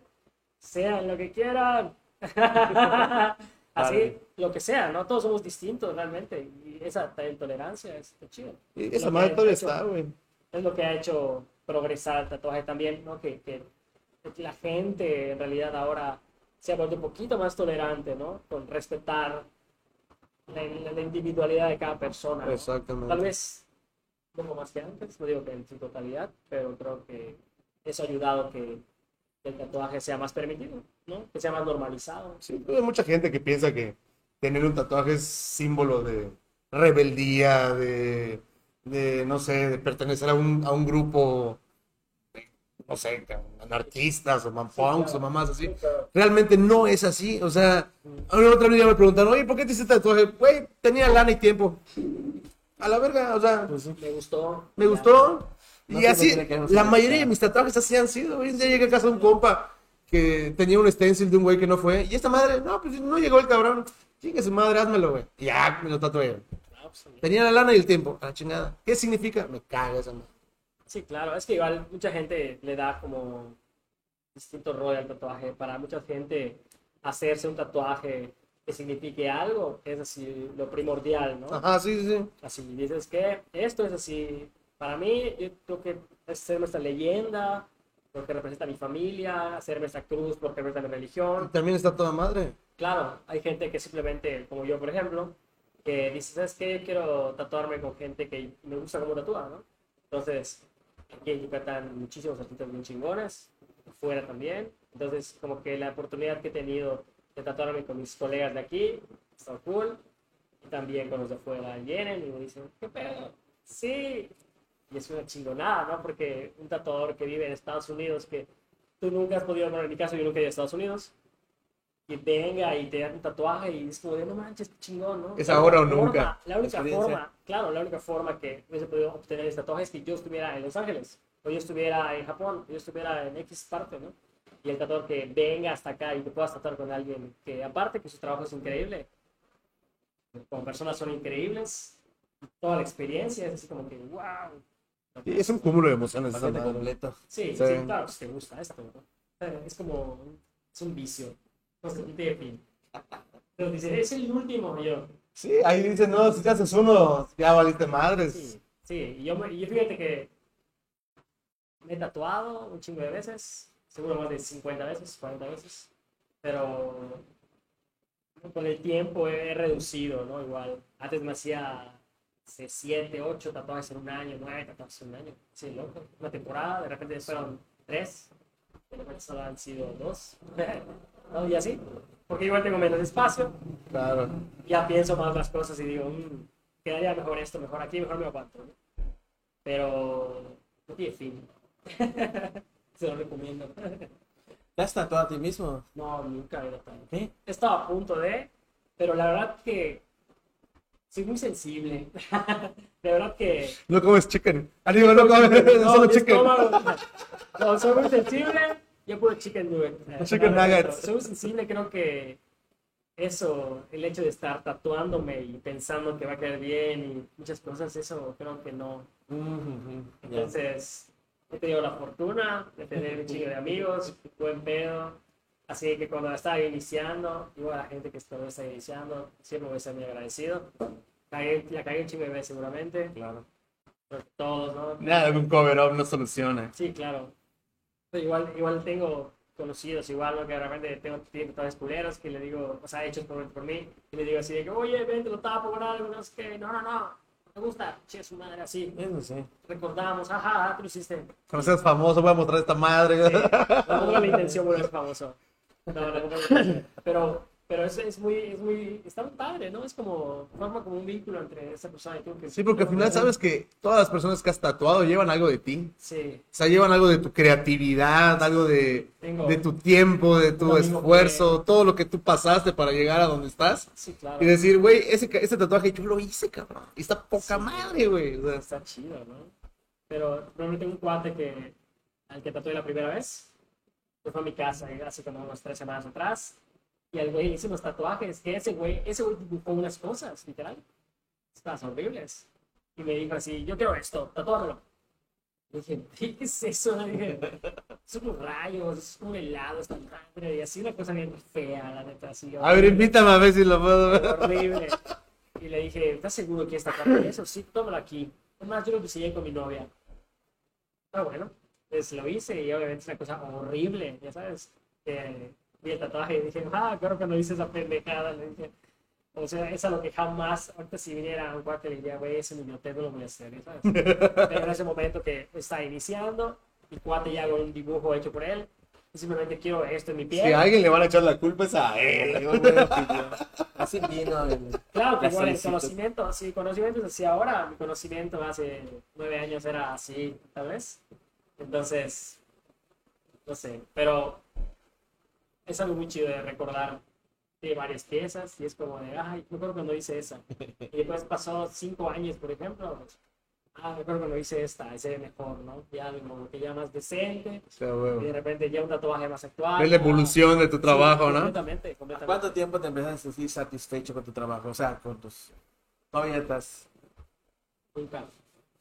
sean lo que quieran. Así, Vale. lo que sea, ¿no? Todos somos distintos realmente. Y esa intolerancia es chido. Y Esa madre todavía está, güey. es lo que ha hecho progresar el tatuaje también, ¿no? Que, que la gente en realidad ahora se ha vuelto un poquito más tolerante, ¿no? Con respetar la, la individualidad de cada persona. ¿no? Exactamente. Tal vez poco más que antes, no digo que en su totalidad, pero creo que eso ha ayudado a que el tatuaje sea más permitido, ¿no? Que sea más normalizado. Sí, pues, hay mucha gente que piensa que tener un tatuaje es símbolo de rebeldía, de, de, no sé, de pertenecer a un, a un grupo, de, no sé, anarquistas o manpunks o mamás así. Sí, claro. Realmente no es así. O sea, a mí otra vez me preguntaron, oye, ¿por qué te hiciste tatuaje? Güey, tenía lana y tiempo. A la verga, o sea, Pues sí. Me gustó. me Ya. gustó. No Y así, la mayoría de mis tatuajes así han sido. Hoy en día llegué a casa de un compa que tenía un stencil de un güey que no fue. Y esta madre, no, pues no llegó el cabrón. Chingue su madre, házmelo, güey. Y ya, me lo tatué. Ah, pues, Tenía la lana y el tiempo. A la chingada. ¿Qué significa? Me caga esa madre. Sí, claro, es que igual mucha gente le da como distinto rol al tatuaje. Para mucha gente, hacerse un tatuaje que signifique algo es así lo primordial, ¿no? Ajá, sí, sí, sí. Así dices que esto es así. Para mí, yo creo que es hacerme esta leyenda, porque representa a mi familia, hacerme esta cruz porque representa mi Y religión. también está toda madre. Claro, hay gente que simplemente, como yo, por ejemplo, que dice, ¿sabes qué? Quiero tatuarme con gente que me gusta cómo tatúa, ¿no? Entonces, aquí en Yucatán muchísimos artistas bien chingones, fuera también. Entonces, como que la oportunidad que he tenido de tatuarme con mis colegas de aquí, está cool. Y también con los de fuera vienen y me dicen, ¿qué pedo? Sí. Y es una chingonada, ¿no? Porque un tatuador que vive en Estados Unidos, que tú nunca has podido, bueno, en mi caso yo nunca he ido a Estados Unidos, y venga y te da un tatuaje y es como de no manches, qué chingón, ¿no? Es La ahora o nunca. la única forma, claro, la única forma que hubiese podido obtener este tatuaje es que yo estuviera en Los Ángeles, o yo estuviera en Japón, o yo estuviera en X parte, ¿no? Y el tatuador que venga hasta acá y te puedas tatuar con alguien que, aparte que su trabajo es increíble, como personas son increíbles, toda la experiencia es así como que, wow, Y es un cúmulo de emociones. esa completo. Sí, Sí. sí, claro, si te gusta esto, ¿no? Eh, Es como, es un vicio. No sé, no tiene fin. Pero dice, es el último, yo, Sí, ahí dicen, no, si te haces uno, ya valiste madres. sí, sí. Y yo, yo fíjate que me he tatuado un chingo de veces, seguro más de 50 veces, 40 veces, pero con el tiempo he, reducido, ¿no? Igual, antes me hacía 7, 8 tatuajes en un año, 9 tatuajes en un año, sí, loco. Una temporada, de repente fueron 3, de repente solo han sido 2, ¿no? Y así, porque igual tengo menos espacio, Claro. ya pienso más las cosas y digo, "Mm, quedaría mejor esto, mejor aquí, mejor me aguanto. ¿no? Pero no tiene fin. Se lo recomiendo. ¿Te has tatuado a ti mismo? No, nunca he tatuado. ¿Qué? He estado a punto de, pero la verdad que soy muy sensible. De verdad que... No comes chicken. Ah, digo, no comes solo mi chicken. estómago- No, soy muy sensible. Yo puro chicken nugget. Chicken No, no, nuggets. Soy muy sensible, creo que eso, el hecho de estar tatuándome y pensando que va a quedar bien y muchas cosas, eso creo que no. Entonces, he tenido la fortuna de tener un chingo de amigos, buen pedo. Así que cuando estaba iniciando, igual a la gente que todavía está iniciando, siempre voy a ser muy agradecido. Cagué, la cagué un chingo de veces seguramente, Claro. pero todos, ¿no? Nada de un cover-up no soluciona. Sí, claro. Pero igual, igual tengo conocidos, igual, ¿no? que de repente tengo tatuajes culeros que le digo, o sea, hechos por, por mí, y le digo así de que, oye, ven, te lo tapo con algo, no sé qué, no, no, no me gusta, che, su madre, así. Eso sí. Recordamos, ajá, tú lo hiciste. Cuando seas famoso, voy a mostrar esta madre. Sí, no la intención famoso. No, no, no, no. Pero, pero es, es muy, es muy, está muy padre, ¿no? Es como, forma como un vínculo entre esa persona y tú. Que, Sí, porque al final sabes que todas las personas que has tatuado llevan algo de ti. Sí, O sea, llevan algo de tu creatividad, algo de, Tengo- de tu tiempo, de tu esfuerzo, todo lo que tú pasaste para llegar a donde estás. sí, claro. Y decir, güey, ese, ese tatuaje yo lo hice, cabrón. Y está poca Sí. madre, güey. O sea, Está chido, ¿no? Pero, ejemplo, tengo un cuate que, al que tatué la primera vez, que fue a mi casa eh, hace como unas tres semanas atrás, y al güey le hice unos tatuajes, que ese güey, ese güey dibujó unas cosas, literal, estas horribles. Y me dijo así, yo quiero esto, tatúamelo. Y dije, ¿qué es eso? Le dije, son unos rayos, es un helado, está madre, y así una cosa bien fea, la neta, así. a ver, invítame a ver si lo puedo ver. horrible. Y le dije, ¿estás seguro que esta parte eso? Sí, tómalo aquí. Además, yo lo diseñé con mi novia. Ah, bueno. Pues lo hice y obviamente es una cosa horrible, ya sabes. Eh, vi el tatuaje y dije, ah, claro que no hice esa pendejada. Le dije, o sea, es a lo que jamás, ahorita si viniera un cuate le diría, güey, ese biblioteca no lo voy a hacer, ¿sabes? Pero en ese momento que está iniciando, el cuate ya hago un dibujo hecho por él, y simplemente quiero esto en mi piel. Si a alguien le van a echar la culpa es a él. Yo, güey, Así vino el... Claro, que igual el conocimiento, sí, conocimiento es así ahora, mi conocimiento hace nueve años era así, tal vez. Entonces, no sé, pero es algo muy chido de recordar de varias piezas y es como de, ay, me acuerdo cuando hice esa. Y después pasó cinco años, por ejemplo, ah, me acuerdo cuando hice esta, ese ve mejor, ¿no? Ya algo que ya más decente, O sea, y de repente ya un tatuaje más actual. Ves la ah, evolución de tu sí, trabajo, ¿no? Completamente, completamente. ¿Cuánto tiempo te empezaste a sentir satisfecho con tu trabajo? O sea, con tus... Todavía estás... Nunca,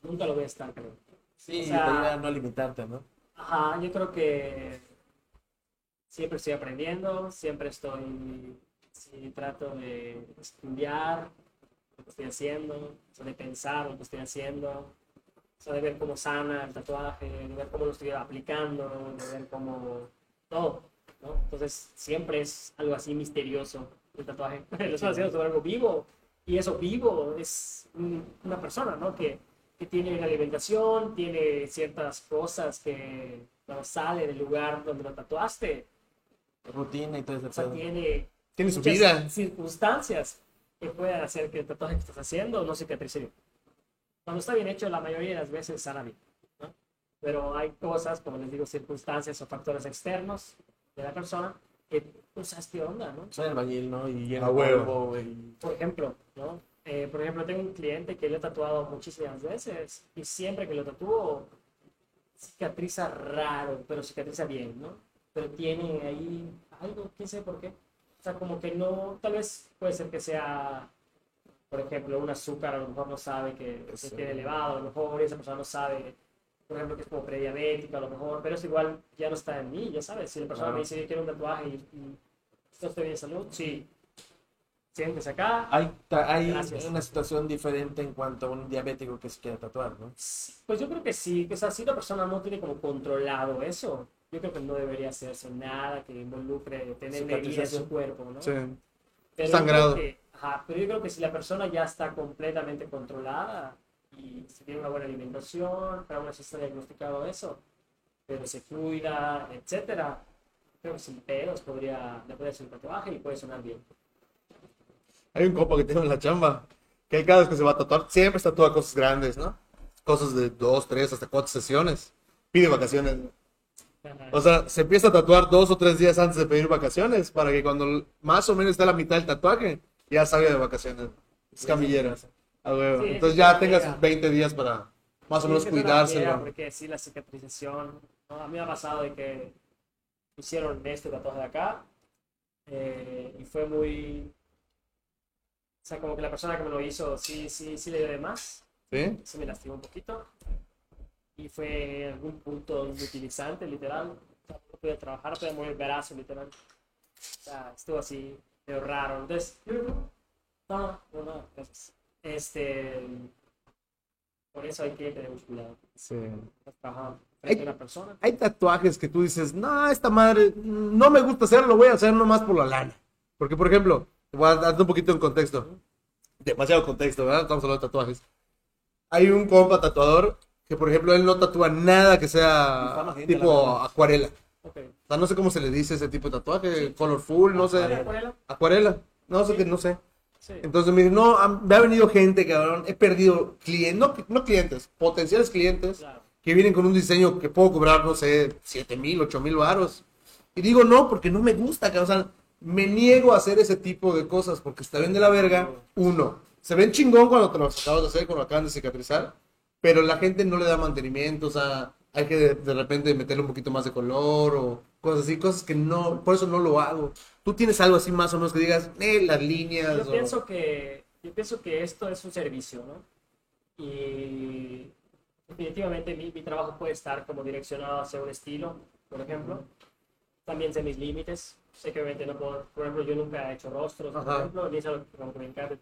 nunca lo voy a estar, creo. Sí, O sea- te ayuda a no limitarte, ¿no? Ajá, yo creo que siempre estoy aprendiendo, siempre estoy, sí, trato de estudiar lo que estoy haciendo, o de pensar lo que estoy haciendo, o de ver cómo sana el tatuaje, de ver cómo lo estoy aplicando, de ver cómo todo, ¿no? Entonces siempre es algo así misterioso el tatuaje. Lo estoy haciendo sobre algo vivo y eso vivo es un- una persona, ¿no? Que, que tiene una alimentación, tiene ciertas cosas que no sale del lugar donde lo tatuaste, Rutina y todo ese o sea, tiene Tiene su vida. circunstancias que puedan hacer que el tatuaje que estás haciendo no cicatrice bien. Cuando está bien hecho, la mayoría de las veces sana bien. ¿no? Pero hay cosas, como les digo, circunstancias o factores externos de la persona que sabes qué onda, ¿no? Soy albañil, ¿no? Y lleno huevo. güey. Por ejemplo, ¿no? Eh, por ejemplo, tengo un cliente que lo he tatuado muchísimas veces y siempre que lo tatúo cicatriza raro, pero cicatriza bien, ¿no? Pero tiene ahí algo, quién sabe por qué. O sea, como que no, tal vez puede ser que sea, por ejemplo, un azúcar, a lo mejor no sabe que, que Sí. tiene elevado, a lo mejor esa persona no sabe por ejemplo, que es como prediabético a lo mejor, pero eso igual ya no está en mí, ya sabes. Si la persona Claro. me dice, yo quiero un tatuaje y, y no estoy bien de salud, sí. Siéntese acá. Hay, hay una situación diferente en cuanto a un diabético que se quiere tatuar, ¿no? Pues yo creo que sí, o sea, si la persona no tiene como controlado eso, yo creo que no debería hacerse nada que involucre tener herida en su cuerpo, ¿no? Sí. Pero Sangrado. Que, ajá, pero yo creo que si la persona ya está completamente controlada y si tiene una buena alimentación, pero aún así está diagnosticado eso, pero se cuida, etcétera, creo que sin pedos podría, le puede hacer un tatuaje y puede sonar bien. Hay un compa que tengo en la chamba, que cada vez que se va a tatuar, siempre se tatúa cosas grandes, ¿no? Cosas de dos, tres, hasta cuatro sesiones. Pide vacaciones. ¿no? O sea, se empieza a tatuar dos o tres días antes de pedir vacaciones, para que cuando más o menos esté a la mitad del tatuaje, ya salga de vacaciones. Es camillera. A huevo. Sí, Entonces es ya una tenga friega. sus 20 días para más o menos friega, Porque sí, la cicatrización, ¿no? a mí me ha pasado de que hicieron este tatuaje de acá eh, y fue muy... O sea, como que la persona que me lo hizo sí, sí, sí le dio de más, ¿Sí? se me lastimó un poquito y fue en algún punto inutilizante, literal. O sea, no podía trabajar, no podía mover el brazo, literal. O sea, estuvo así, medio raro. Entonces, no, no, no, gracias. Este, por eso hay que tener mucho cuidado. Sí. Estás trabajando frente a una persona. Hay tatuajes que tú dices, no, esta madre, no me gusta hacerlo, lo voy a hacer nomás por la lana. Porque, por ejemplo, te voy a dar un poquito en contexto. Demasiado contexto, ¿verdad? Estamos hablando de tatuajes. Hay un compa tatuador que, por ejemplo, él no tatúa nada que sea gente, tipo acuarela. Ok. O sea, no sé cómo se le dice ese tipo de tatuaje, colorful, no sé. Acuarela. Acuarela. No sé que no sé. Sí. Entonces me dice, no, a- me ha venido gente, cabrón, he perdido clientes, no, no clientes, potenciales clientes Claro. que vienen con un diseño que puedo cobrar, no sé, 7 mil, 8 mil varos. Y digo, no, porque no me gusta, cabrón. O sea, me niego a hacer ese tipo de cosas porque está bien de la verga. Uno, se ven chingón cuando te lo acabas de hacer, cuando lo acaban de cicatrizar, pero la gente no le da mantenimiento, o sea, hay que de, de repente meterle un poquito más de color o cosas así, cosas que no, por eso no lo hago. Tú tienes algo así más o menos que digas, eh, las líneas. Yo o- pienso que yo pienso que esto es un servicio, ¿no? Y definitivamente mi, mi trabajo puede estar como direccionado hacia un estilo, por ejemplo. También sé mis límites. Sé que obviamente no puedo, por ejemplo, yo nunca he hecho rostros, por Ajá. ejemplo, ni es algo que me encanta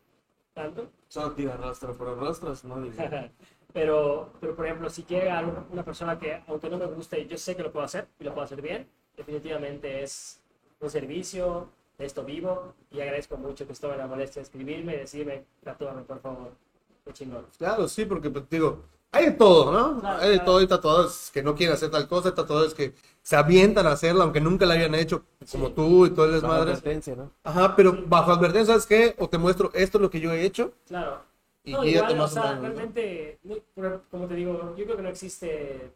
tanto. Solo tira rostro por rostros, ¿no? Pero, pero, por ejemplo, si llega una, persona que, aunque no me guste, yo sé que lo puedo hacer y lo puedo hacer bien, definitivamente es un servicio, de esto vivo y agradezco mucho que estuve en la molestia de escribirme y decirme, tatúame, por favor. Qué chingón. Claro, sí, porque pues, digo, hay de todo, ¿no? Claro, hay de claro. todo, hay tatuadores que no quieren hacer tal cosa, hay tatuadores que se avientan a hacerla, aunque nunca la hayan hecho, como Sí. tú y todo el Bajo desmadre. advertencia, ¿no? Ajá, pero bajo advertencia, ¿sabes qué? O te muestro esto es lo que yo he hecho. Claro. Y no, igual, o más sea, menos, ¿no? realmente, no, como te digo, yo creo que no existe,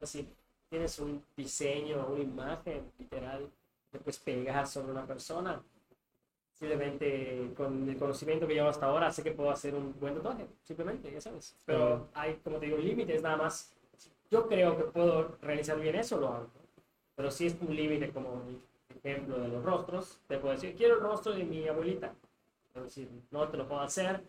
así, tienes un diseño, una imagen literal, que puedes pegar sobre una persona. Simplemente con el conocimiento que llevo hasta ahora, sé que puedo hacer un buen tatuaje, simplemente, ya sabes. Pero hay, como te digo, límites nada más. Yo creo que puedo realizar bien eso, lo hago. Pero si es un límite como ejemplo de los rostros, te puedo decir, quiero el rostro de mi abuelita. Decir, no te lo puedo hacer,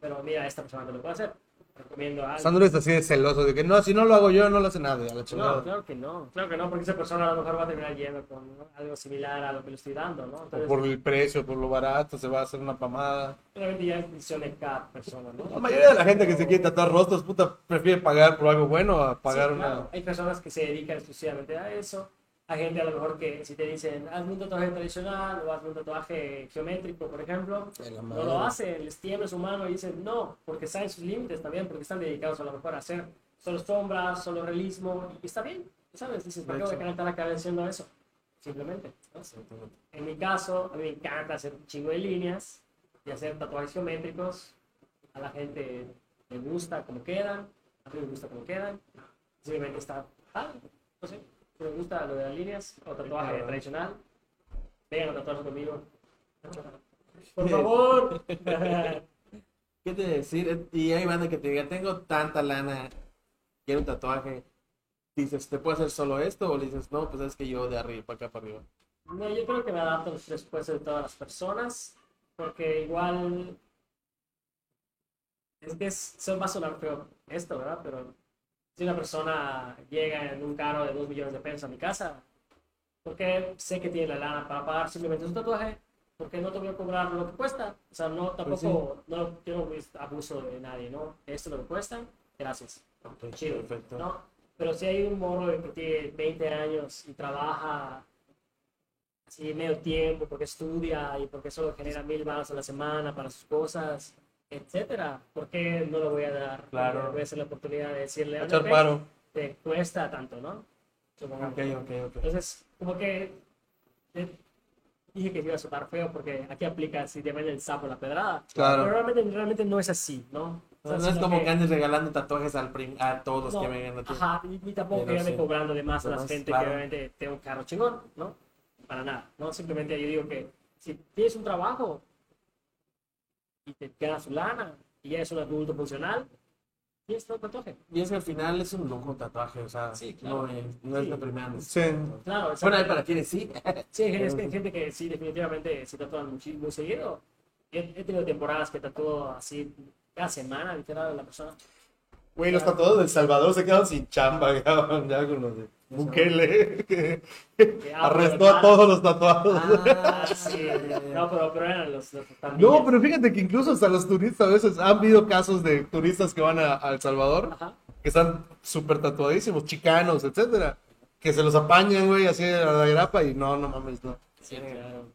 pero mira, esta persona te lo puede hacer. Recomiendo a. Sandro es así de celoso, de que no, si no lo hago yo, no lo hace nadie, a la No, claro que no, claro que no, porque esa persona a lo mejor va a terminar yendo con algo similar a lo que le estoy dando, ¿no? O Entonces, por el precio, por lo barato, se va a hacer una pamada. obviamente ya es decisión de cada persona, ¿no? La mayoría de la gente que se quiere tatuar rostros, puta, prefiere pagar por algo bueno a pagar Sí, claro. una... Hay personas que se dedican exclusivamente a eso. Hay gente a lo mejor que si te dicen, hazme un tatuaje tradicional o hazme un tatuaje geométrico, por ejemplo, no lo hacen, les tiembla su mano y dicen no, porque saben sus límites también, porque están dedicados a lo mejor a hacer solo sombras, solo realismo, y está bien, ¿sabes? Dices, ¿para qué voy a calentar la cabeza haciendo eso? Simplemente. ¿no? En mi caso, a mí me encanta hacer un chingo de líneas y hacer tatuajes geométricos. A la gente le gusta cómo quedan, a mí me gusta cómo quedan. Simplemente está, ah, no sé, me gusta lo de las líneas o tatuaje Claro. tradicional, vengan a tatuarse conmigo. Por favor. ¿Qué te decir? Y hay banda que te diga, tengo tanta lana, quiero un tatuaje. Dices, ¿te puedo hacer solo esto? O le dices, no, pues es que yo de arriba, para acá, para arriba. No, yo creo que me adapto presupuestos de todas las personas, porque igual es que es, son va a sonar feo esto, ¿verdad? Pero si una persona llega en un carro de 2 millones de pesos a mi casa, porque sé que tiene la lana para pagar simplemente su tatuaje, porque no te voy a cobrar lo que cuesta. O sea, no, tampoco, no, yo no voy a abuso de nadie, ¿no? Esto es lo que cuesta, gracias. Ok, Chido, perfecto. ¿no? Pero si hay un morro que tiene 20 años y trabaja así medio tiempo porque estudia y porque solo genera mil baros a la semana para sus cosas, etcétera, ¿por qué no lo voy a dar? Claro. Voy a hacer la oportunidad de decirle, Echar "Oye, paro. te cuesta tanto, ¿no? Supongamos. Ok, ok, ok. Entonces, como que eh, dije que iba a sonar feo porque aquí aplica si te vende el sapo la pedrada. Claro. Pero realmente, realmente no es así, ¿no? O sea, No, no es como que- que andes regalando tatuajes al prim- a todos no, que vengan a ti. Ajá, y, y tampoco que sí. cobrando de más a la gente claro. que obviamente tenga un carro chingón, ¿no? Para nada, ¿no? Simplemente yo digo que si tienes un trabajo y te ganas su lana y ya eres un adulto funcional, tienes todo el tatuaje. Y es que al final es un lujo tatuaje, o sea, Sí, claro. no es, no es Sí. la primera. Sí. Claro, Bueno, hay para quienes sí. Sí, es que hay gente que sí, definitivamente se tatúa muchi- muy seguido. He, he tenido temporadas que tatúo así cada semana, literal, la persona. Güey, los tatuados del Salvador se quedaron sin chamba, cabrón, ya con los de Bukele, que Que, ah, arrestó a todos los tatuados. Ah, Sí, no, pero, pero eran los, los también. No, pero fíjate que incluso hasta los turistas a veces han habido casos de turistas que van a, a El Salvador Ajá. que están súper tatuadísimos, chicanos, etcétera, que se los apañan, güey, así a la grapa y no, no mames, no. Sí, claro.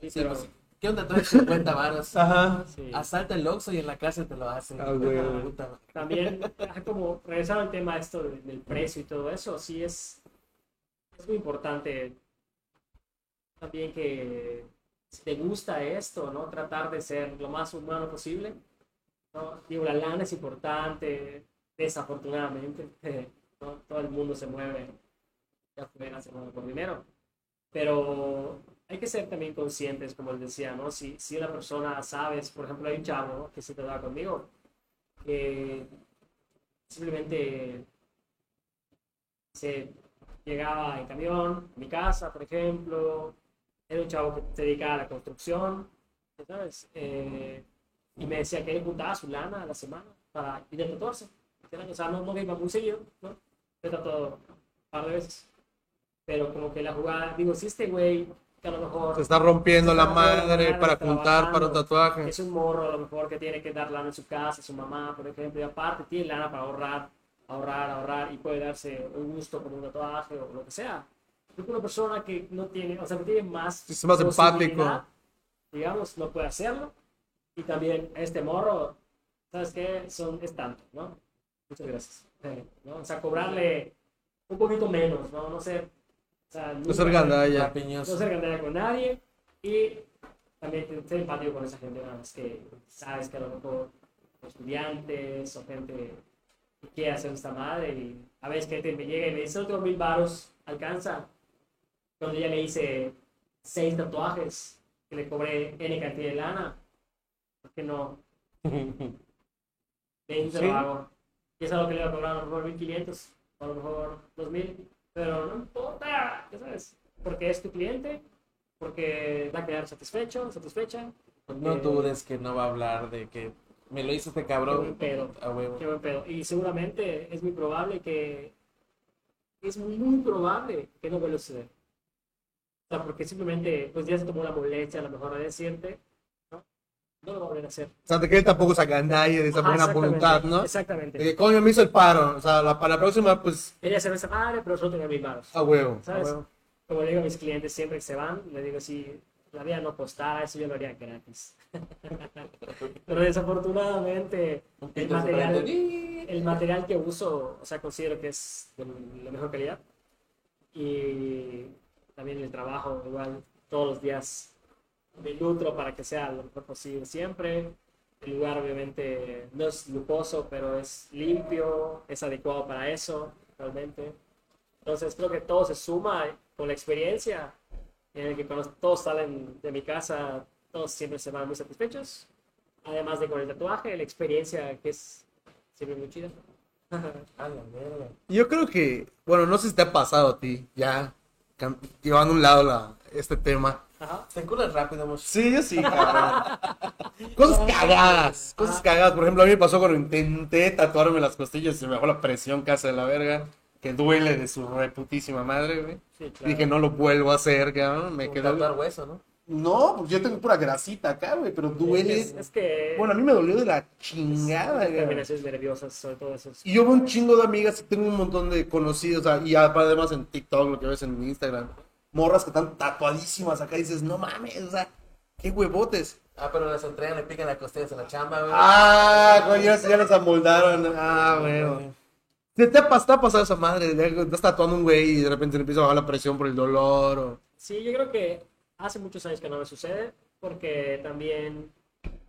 Sí, Sí, pero- ¿Qué tatuaje de 50 varos? Ajá. sí. Asalta el Oxxo y en la casa te lo hacen. Ah, güey. Puta. También, ah, como regresar al tema esto de- del precio y todo eso, sí es, es muy importante también que si te gusta esto, ¿no? Tratar de ser lo más humano posible. ¿no? Digo, la lana es importante, desafortunadamente, ¿no? Todo el mundo se mueve, ya afuera se mueve por dinero. Pero hay que ser también conscientes, como les decía, ¿no? Si, si una persona sabes, por ejemplo, hay un chavo que se te da conmigo, que simplemente se llegaba en camión a mi casa, por ejemplo, era un chavo que se dedicaba a la construcción, ¿sabes? Eh, y me decía que él juntaba su lana a la semana para ir a tatuarse. O sea, no, no me iba muy seguido, ¿no? Me tatuado un par de veces. Pero como que la jugada, digo, si este güey, que a lo mejor Se está rompiendo Se la está la madre para juntar para un tatuaje. es un morro a lo mejor que tiene que dar lana en su casa, su mamá, por ejemplo, y aparte tiene lana para ahorrar, ahorrar, ahorrar, y puede darse un gusto con un tatuaje o lo que sea. Que una persona que no tiene, o sea, que tiene más... Es más empático. Digamos, no puede hacerlo. Y también este morro, ¿sabes qué? Son, es tanto, ¿no? Muchas gracias. Eh, ¿no? O sea, cobrarle un poquito menos, ¿no? No ser... O sea, No ser gandalla. No ser gandalla con nadie y también ser empático con esa gente nada más que sabes que a lo mejor estudiantes o gente que quiere hacer esta madre y a veces que me llega y me dice, tengo mil varos, alcanza. Cuando ya le hice seis tatuajes que le cobré N cantidad de lana, ¿por qué no? Ven, se Sí. lo hago. Y es algo que le voy a cobrar a lo mejor 1500, o a lo mejor 2000, pero no importa, ya sabes, porque es tu cliente, porque va a quedar satisfecho, satisfecha. No dudes que no va a hablar de que me lo hizo este Qué cabrón. buen pedo. A huevo. Qué buen pedo. Y seguramente es muy probable que. Es muy probable que no vuelva a suceder. O sea, porque simplemente, pues ya se tomó la molestia a lo mejor de decirte. No lo va a volver a hacer. O sea, de que él tampoco es a gandalla de esa Ajá, buena voluntad, ¿no? Exactamente. De que coño me hizo el paro. O sea, la, para la próxima, pues, Ella se ve esa madre, pero solo tenía mil manos. a huevo. ¿Sabes? a huevo. Como le digo a mis clientes siempre que se van, le digo, si la vida no costara, eso yo lo haría gratis. Pero desafortunadamente, Un el material, el material que uso, o sea, considero que es de la mejor calidad. Y también el trabajo, igual, todos los días me nutro para que sea lo mejor posible siempre. El lugar obviamente no es lujoso, pero es limpio, es adecuado para eso, realmente. Entonces creo que todo se suma con la experiencia, en el que cuando todos salen de mi casa, todos siempre se van muy satisfechos. Además de con el tatuaje, la experiencia que es siempre muy chida. A la verga. Yo creo que, bueno, no sé si te ha pasado a ti, ya, llevando a un lado la, este tema. Ajá. Se enculan rápido, mucho. Sí, yo sí, cabrón. Cosas cagadas. Cosas cagadas. Por ejemplo, a mí me pasó cuando intenté tatuarme las costillas y se me bajó la presión casa de la verga. Que duele de su reputísima madre, güey. Sí, claro. Dije, no lo vuelvo a hacer, cabrón. Me quedó. tatuar hueso, ¿no? No, pues yo tengo pura grasita acá, güey, pero duele. Es, es que. Bueno, a mí me dolió de la chingada, güey. terminaciones nerviosas, sobre todo eso. Y yo veo un chingo de amigas tengo un montón de conocidos, y además en TikTok, lo que ves en Instagram, morras que están tatuadísimas acá y dices, no mames, o sea, qué huevotes. Ah, pero las entregan, le pican las costillas en la chamba, güey. Ah, güey, ya, ya los amoldaron. Ah, güey. Te, te ha pasado esa madre, estás tatuando un güey y de repente le empieza a bajar la presión por el dolor. O... Sí, yo creo que hace muchos años que no me sucede, porque también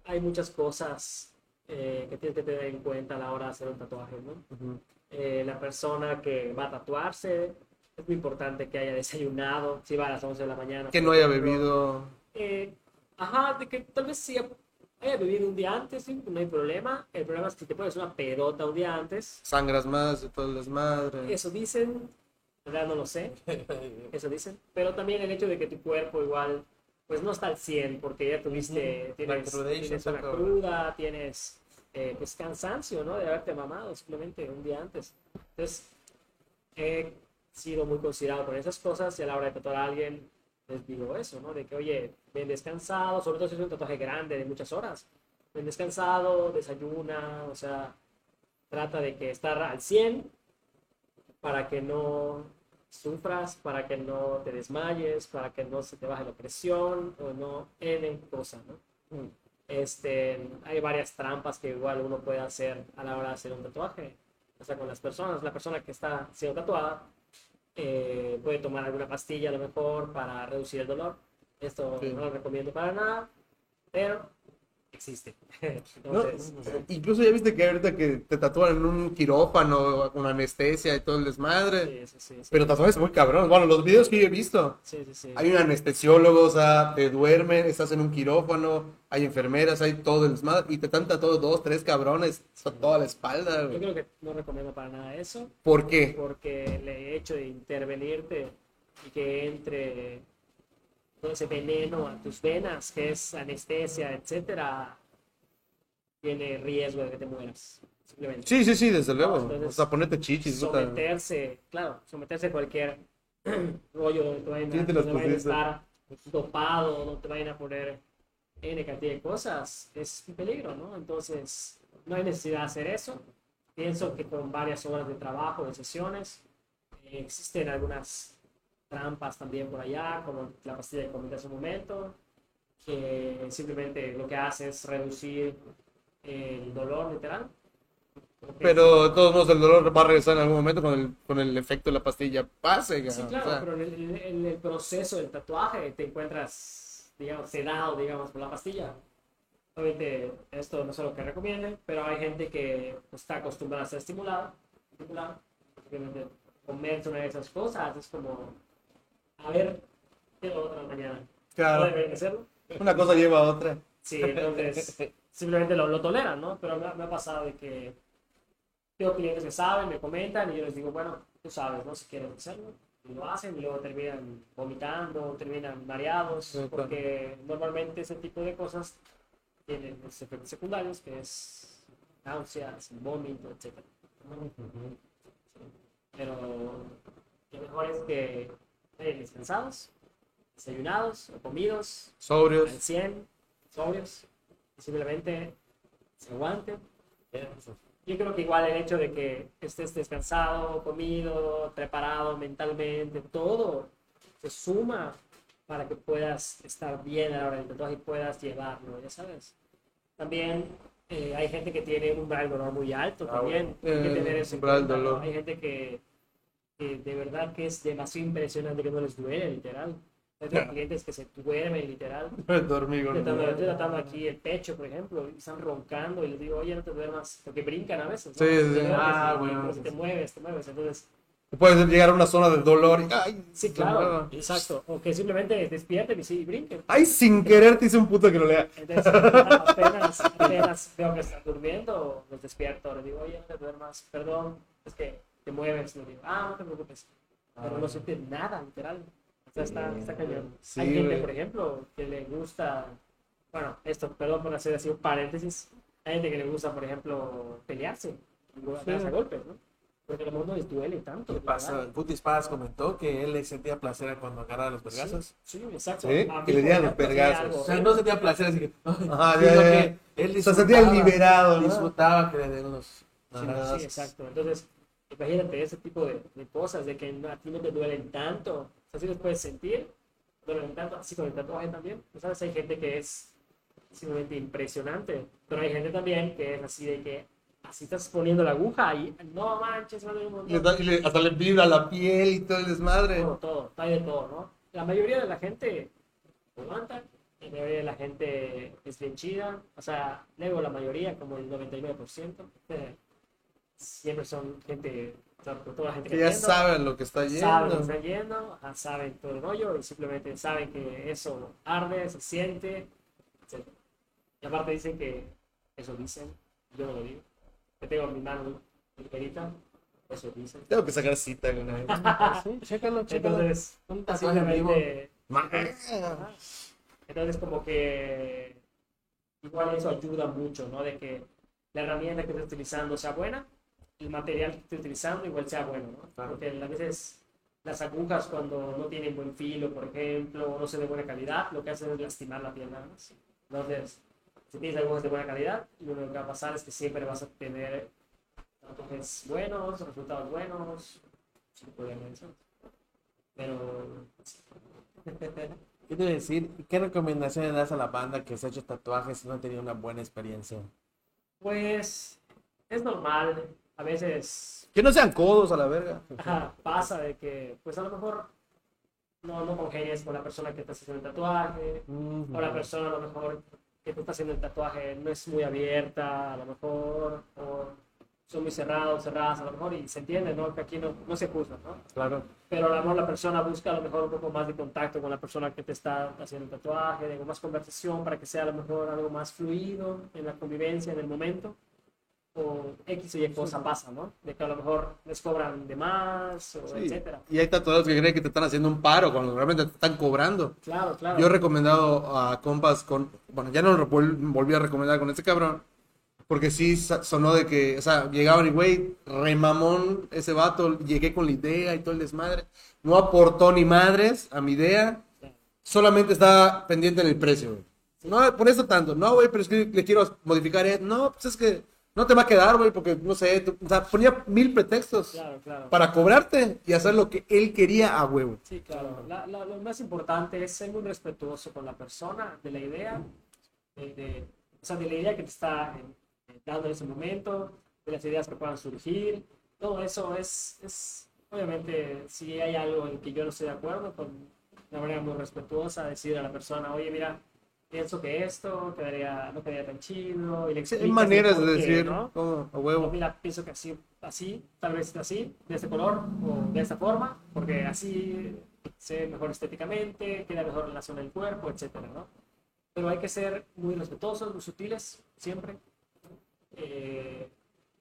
hay muchas cosas eh, que tienes que tener en cuenta a la hora de hacer un tatuaje, ¿no? Eh, la persona que va a tatuarse, es muy importante que haya desayunado, si va a las 11 de la mañana. Que no haya ejemplo. bebido. Eh, ajá, de que tal vez sí haya bebido un día antes, sí, no hay problema. El problema es que te pones una pedota un día antes. Sangras más de todo el desmadre. Eso dicen, en realidad no lo sé, eso dicen. Pero también el hecho de que tu cuerpo igual, pues no está al 100, porque ya tuviste, tienes, La tienes una cruda, tienes eh, pues cansancio, ¿no? De haberte mamado simplemente un día antes. Entonces, he sido muy considerado por esas cosas y a la hora de tatuar a alguien les digo eso, ¿no? De que, oye, ven descansado, sobre todo si es un tatuaje grande de muchas horas. Ven descansado, desayuna, o sea, trata de que estar al 100 para que no sufras, para que no te desmayes, para que no se te baje la presión o no N cosas, ¿no? Este, hay varias trampas que igual uno puede hacer a la hora de hacer un tatuaje. O sea, con las personas, la persona que está siendo tatuada eh, puede tomar alguna pastilla a lo mejor para reducir el dolor. Esto Sí. no lo recomiendo para nada, pero existe. No, Entonces, incluso ya viste que ahorita que te tatúan en un quirófano con anestesia y todo el desmadre. sí, sí, sí. Pero tatuajes muy cabrones. Bueno, los videos que yo he visto. Hay un anestesiólogo, o sea, te duermen, estás en un quirófano, hay enfermeras, hay todo el desmadre. Y te están tatuando dos, tres cabrones, toda la espalda. Yo creo que no recomiendo para nada eso, ¿Por qué? porque el hecho de intervenirte y que entre todo ese veneno a tus venas, que es anestesia, etcétera, tiene riesgo de que te mueras. Simplemente. Sí, sí, sí, desde luego. Entonces, O sea, ponete chichis. puta. someterse, claro, someterse a cualquier rollo donde te vayan, Sí, a, te donde vayan a estar dopado, donde te vayan a poner N cantidad de cosas, es un peligro, ¿no? Entonces, no hay necesidad de hacer eso. Pienso que con varias horas de trabajo, de sesiones, eh, existen algunas trampas también por allá, como la pastilla que comenté hace un momento, que simplemente lo que hace es reducir el dolor literal. Pero de todos modos el dolor va a regresar en algún momento con el, con el efecto de la pastilla pase. Sí, cabrón. claro, O sea, pero en el, en el proceso del tatuaje te encuentras, digamos, sedado, digamos, por la pastilla. Obviamente, esto no es lo que recomienden, pero hay gente que está acostumbrada a ser estimulada. estimulada. Obviamente, comerse una de esas cosas es como, a ver, ¿qué lo otra mañana? Claro. Una cosa lleva a otra. Sí, entonces simplemente lo, lo toleran, ¿no? Pero me, ha- me ha pasado de que tengo clientes que saben, me comentan y yo les digo, bueno, tú sabes, ¿no? Si quieren hacerlo, y lo hacen y luego terminan vomitando, terminan mareados, Sí, claro. porque normalmente ese tipo de cosas tienen los efectos secundarios, que es náuseas, vómito, etc. Pero lo mejor es que descansados, desayunados o comidos, al Sobrios. 100, sobrios, simplemente se aguanten. Yo creo que igual el hecho de que estés descansado, comido, preparado mentalmente, todo se suma para que puedas estar bien a la hora del tatuaje y puedas llevarlo, ya sabes. También eh, hay gente que tiene un umbral dolor muy alto Ah, también. bueno. Hay que Eh, tener eso en umbral cuenta, ¿no? dolor. Hay gente que, que de verdad que es demasiado impresionante que no les duele, literal. Hay Ya. clientes que se duermen, literal. Dormigo. Tratando, estoy tratando aquí el pecho, por ejemplo, y están roncando y les digo, oye, no te duermas, porque brincan a veces. ¿no? Sí, sí, Te sí. duermes Ah, bueno, pero sí, si te sí. mueves, te mueves. Entonces, Puedes llegar a una zona de dolor y. ¡Ay! sí, claro, exacto. O que simplemente despierten y sí, brinquen. ¡Ay! Sin querer te hice un puto que lo lea. Entonces, apenas, apenas veo que están durmiendo, los despierto, les digo, oye, no te duermas, perdón, es que te mueves. Les digo, ah, no te preocupes. Pero no sienten nada, literal. O sea, está, está cañón. Sí, Hay gente, por ejemplo, que le gusta, bueno, esto, perdón por hacer así un paréntesis, hay gente que le gusta, por ejemplo, pelearse, darse a golpes, ¿no? Porque mejor no les duele tanto. ¿Qué pasa? verdad. Puti Espadas comentó que él le sentía placer cuando agarraba los vergazos. Sí, exacto. Sí, A mí, que le dieran los sí, vergazos. O sea, no sentía placer, así que. Ajá, ya, ya, que él O sea, sentía liberado, ¿no? Disfrutaba que le den unos. Sí, sí, exacto. Entonces, imagínate ese tipo de, de cosas, de que a ti no te duelen tanto. O sea, sí los puedes sentir, duelen tanto, así con el tatuaje también. ¿Sabes? Hay gente que es simplemente impresionante, pero hay gente también que es así de que así estás poniendo la aguja y no manches, un montón. Y le hasta le vibra la piel y todo el desmadre. Todo, todo, hay de todo, ¿no? La mayoría de la gente aguanta, la mayoría de la gente es bien chida, o sea, luego la mayoría, como el 99%, eh, siempre son gente, toda la gente Que ya entiendo, saben lo que está saben que yendo. están yendo, ajá, saben todo el rollo y simplemente saben que eso arde, se siente, etc. Y aparte dicen que eso dicen, yo no lo digo, que tengo en mi mano ligerita, eso dicen. Tengo que sacar cita, güey. Sí, chécalo, chécalo. Entonces, Un tatuaje en vivo. simplemente, Ma- Ajá. Entonces, como que igual eso ayuda mucho, ¿no? De que la herramienta que estés utilizando sea buena, el material que estés utilizando igual sea bueno, ¿no? Claro. Porque a veces las agujas cuando no tienen buen filo, por ejemplo, o no se de buena calidad, lo que hacen es lastimar la piel nada más. Entonces, si tienes agujas de buena calidad, lo que va a pasar es que siempre vas a tener tatuajes buenos, resultados buenos, sin problema en eso. Pero... ¿Qué te iba a decir? ¿Qué recomendaciones das a la banda que se ha hecho tatuajes y no ha tenido una buena experiencia? Pues es normal, a veces Que no sean codos a la verga. ajá, pasa de que pues a lo mejor no, no congenias con la persona que está haciendo el tatuaje, o la persona a lo mejor que te está haciendo el tatuaje no es muy abierta, a lo mejor, o son muy cerrados, cerradas a lo mejor, y se entiende, ¿no? Que aquí no, no se juzga, ¿no? Claro. pero a lo mejor la persona busca a lo mejor un poco más de contacto con la persona que te está haciendo el tatuaje, de más conversación para que sea a lo mejor algo más fluido en la convivencia, en el momento. O X o Y cosa pasa, ¿no? De que a lo mejor les cobran de más, o Sí. etcétera. Y hay tatuadores que creen que te están haciendo un paro cuando realmente te están cobrando. Claro, claro. Yo he recomendado a compas con. Bueno, ya no lo vol- volví a recomendar con este cabrón. Porque sí sonó de que, o sea, llegaban y, güey, remamón ese vato, llegué con la idea y todo el desmadre. No aportó ni madres a mi idea, solamente estaba pendiente en el precio, güey. No, por eso tanto. No, güey, pero es que le quiero modificar. eh. No, pues es que no te va a quedar, güey, porque no sé. tú- o sea, ponía mil pretextos Claro, claro. para cobrarte y hacer lo que él quería a huevo. Sí, claro. La- la- lo más importante es ser muy respetuoso con la persona, de la idea, de, de- o sea, de la idea que te está eh, eh, dando en ese momento, de las ideas que puedan surgir. Todo eso es, es, obviamente, si hay algo en que yo no estoy de acuerdo, con una manera muy respetuosa, decir a la persona, oye, mira, pienso que esto quedaría, no quedaría tan chido. Y le Sí, hay maneras de decir, ¿no? como a huevo. mira, pienso que así, así, tal vez así, de este color o de esta forma, porque así se ve mejor estéticamente, queda mejor en la zona del cuerpo, etcétera, ¿no? Pero hay que ser muy respetuosos, muy sutiles, siempre. Eh,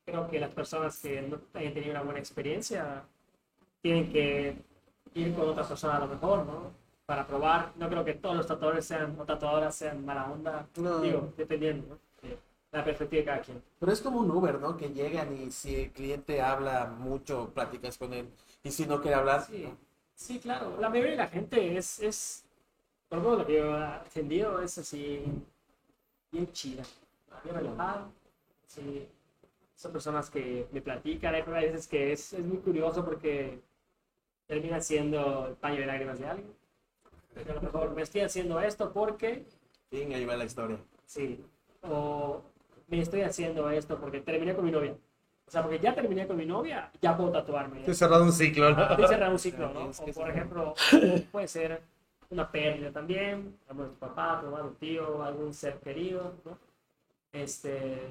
creo que las personas que no hayan tenido una buena experiencia tienen que ir con otra persona a lo mejor, ¿no? Para probar. No creo que todos los tatuadores sean o tatuadoras sean mala onda. No. Digo, dependiendo, ¿no? La perspectiva de cada quien. Pero es como un Uber, ¿no? Que llegan y si el cliente habla mucho, platicas con él. Y si no quiere hablar, Sí, sí, claro. La mayoría de la gente es, es por lo que yo he entendido, es así, bien chida, bien relajada. Sí. Son personas que me platican, hay veces que es, es muy curioso porque termina siendo el paño de lágrimas de alguien. A lo mejor me estoy haciendo esto porque fin, ahí va la historia. Sí. O me estoy haciendo esto porque terminé con mi novia. O sea, porque ya terminé con mi novia, ya puedo tatuarme. Estoy cerrando un ciclo, ¿no? Estoy cerrando un ciclo, ¿no? Es que O por sí. ejemplo, puede ser una pérdida también, de tu papá, tu mamá, tu tío, algún ser querido, ¿no? Este,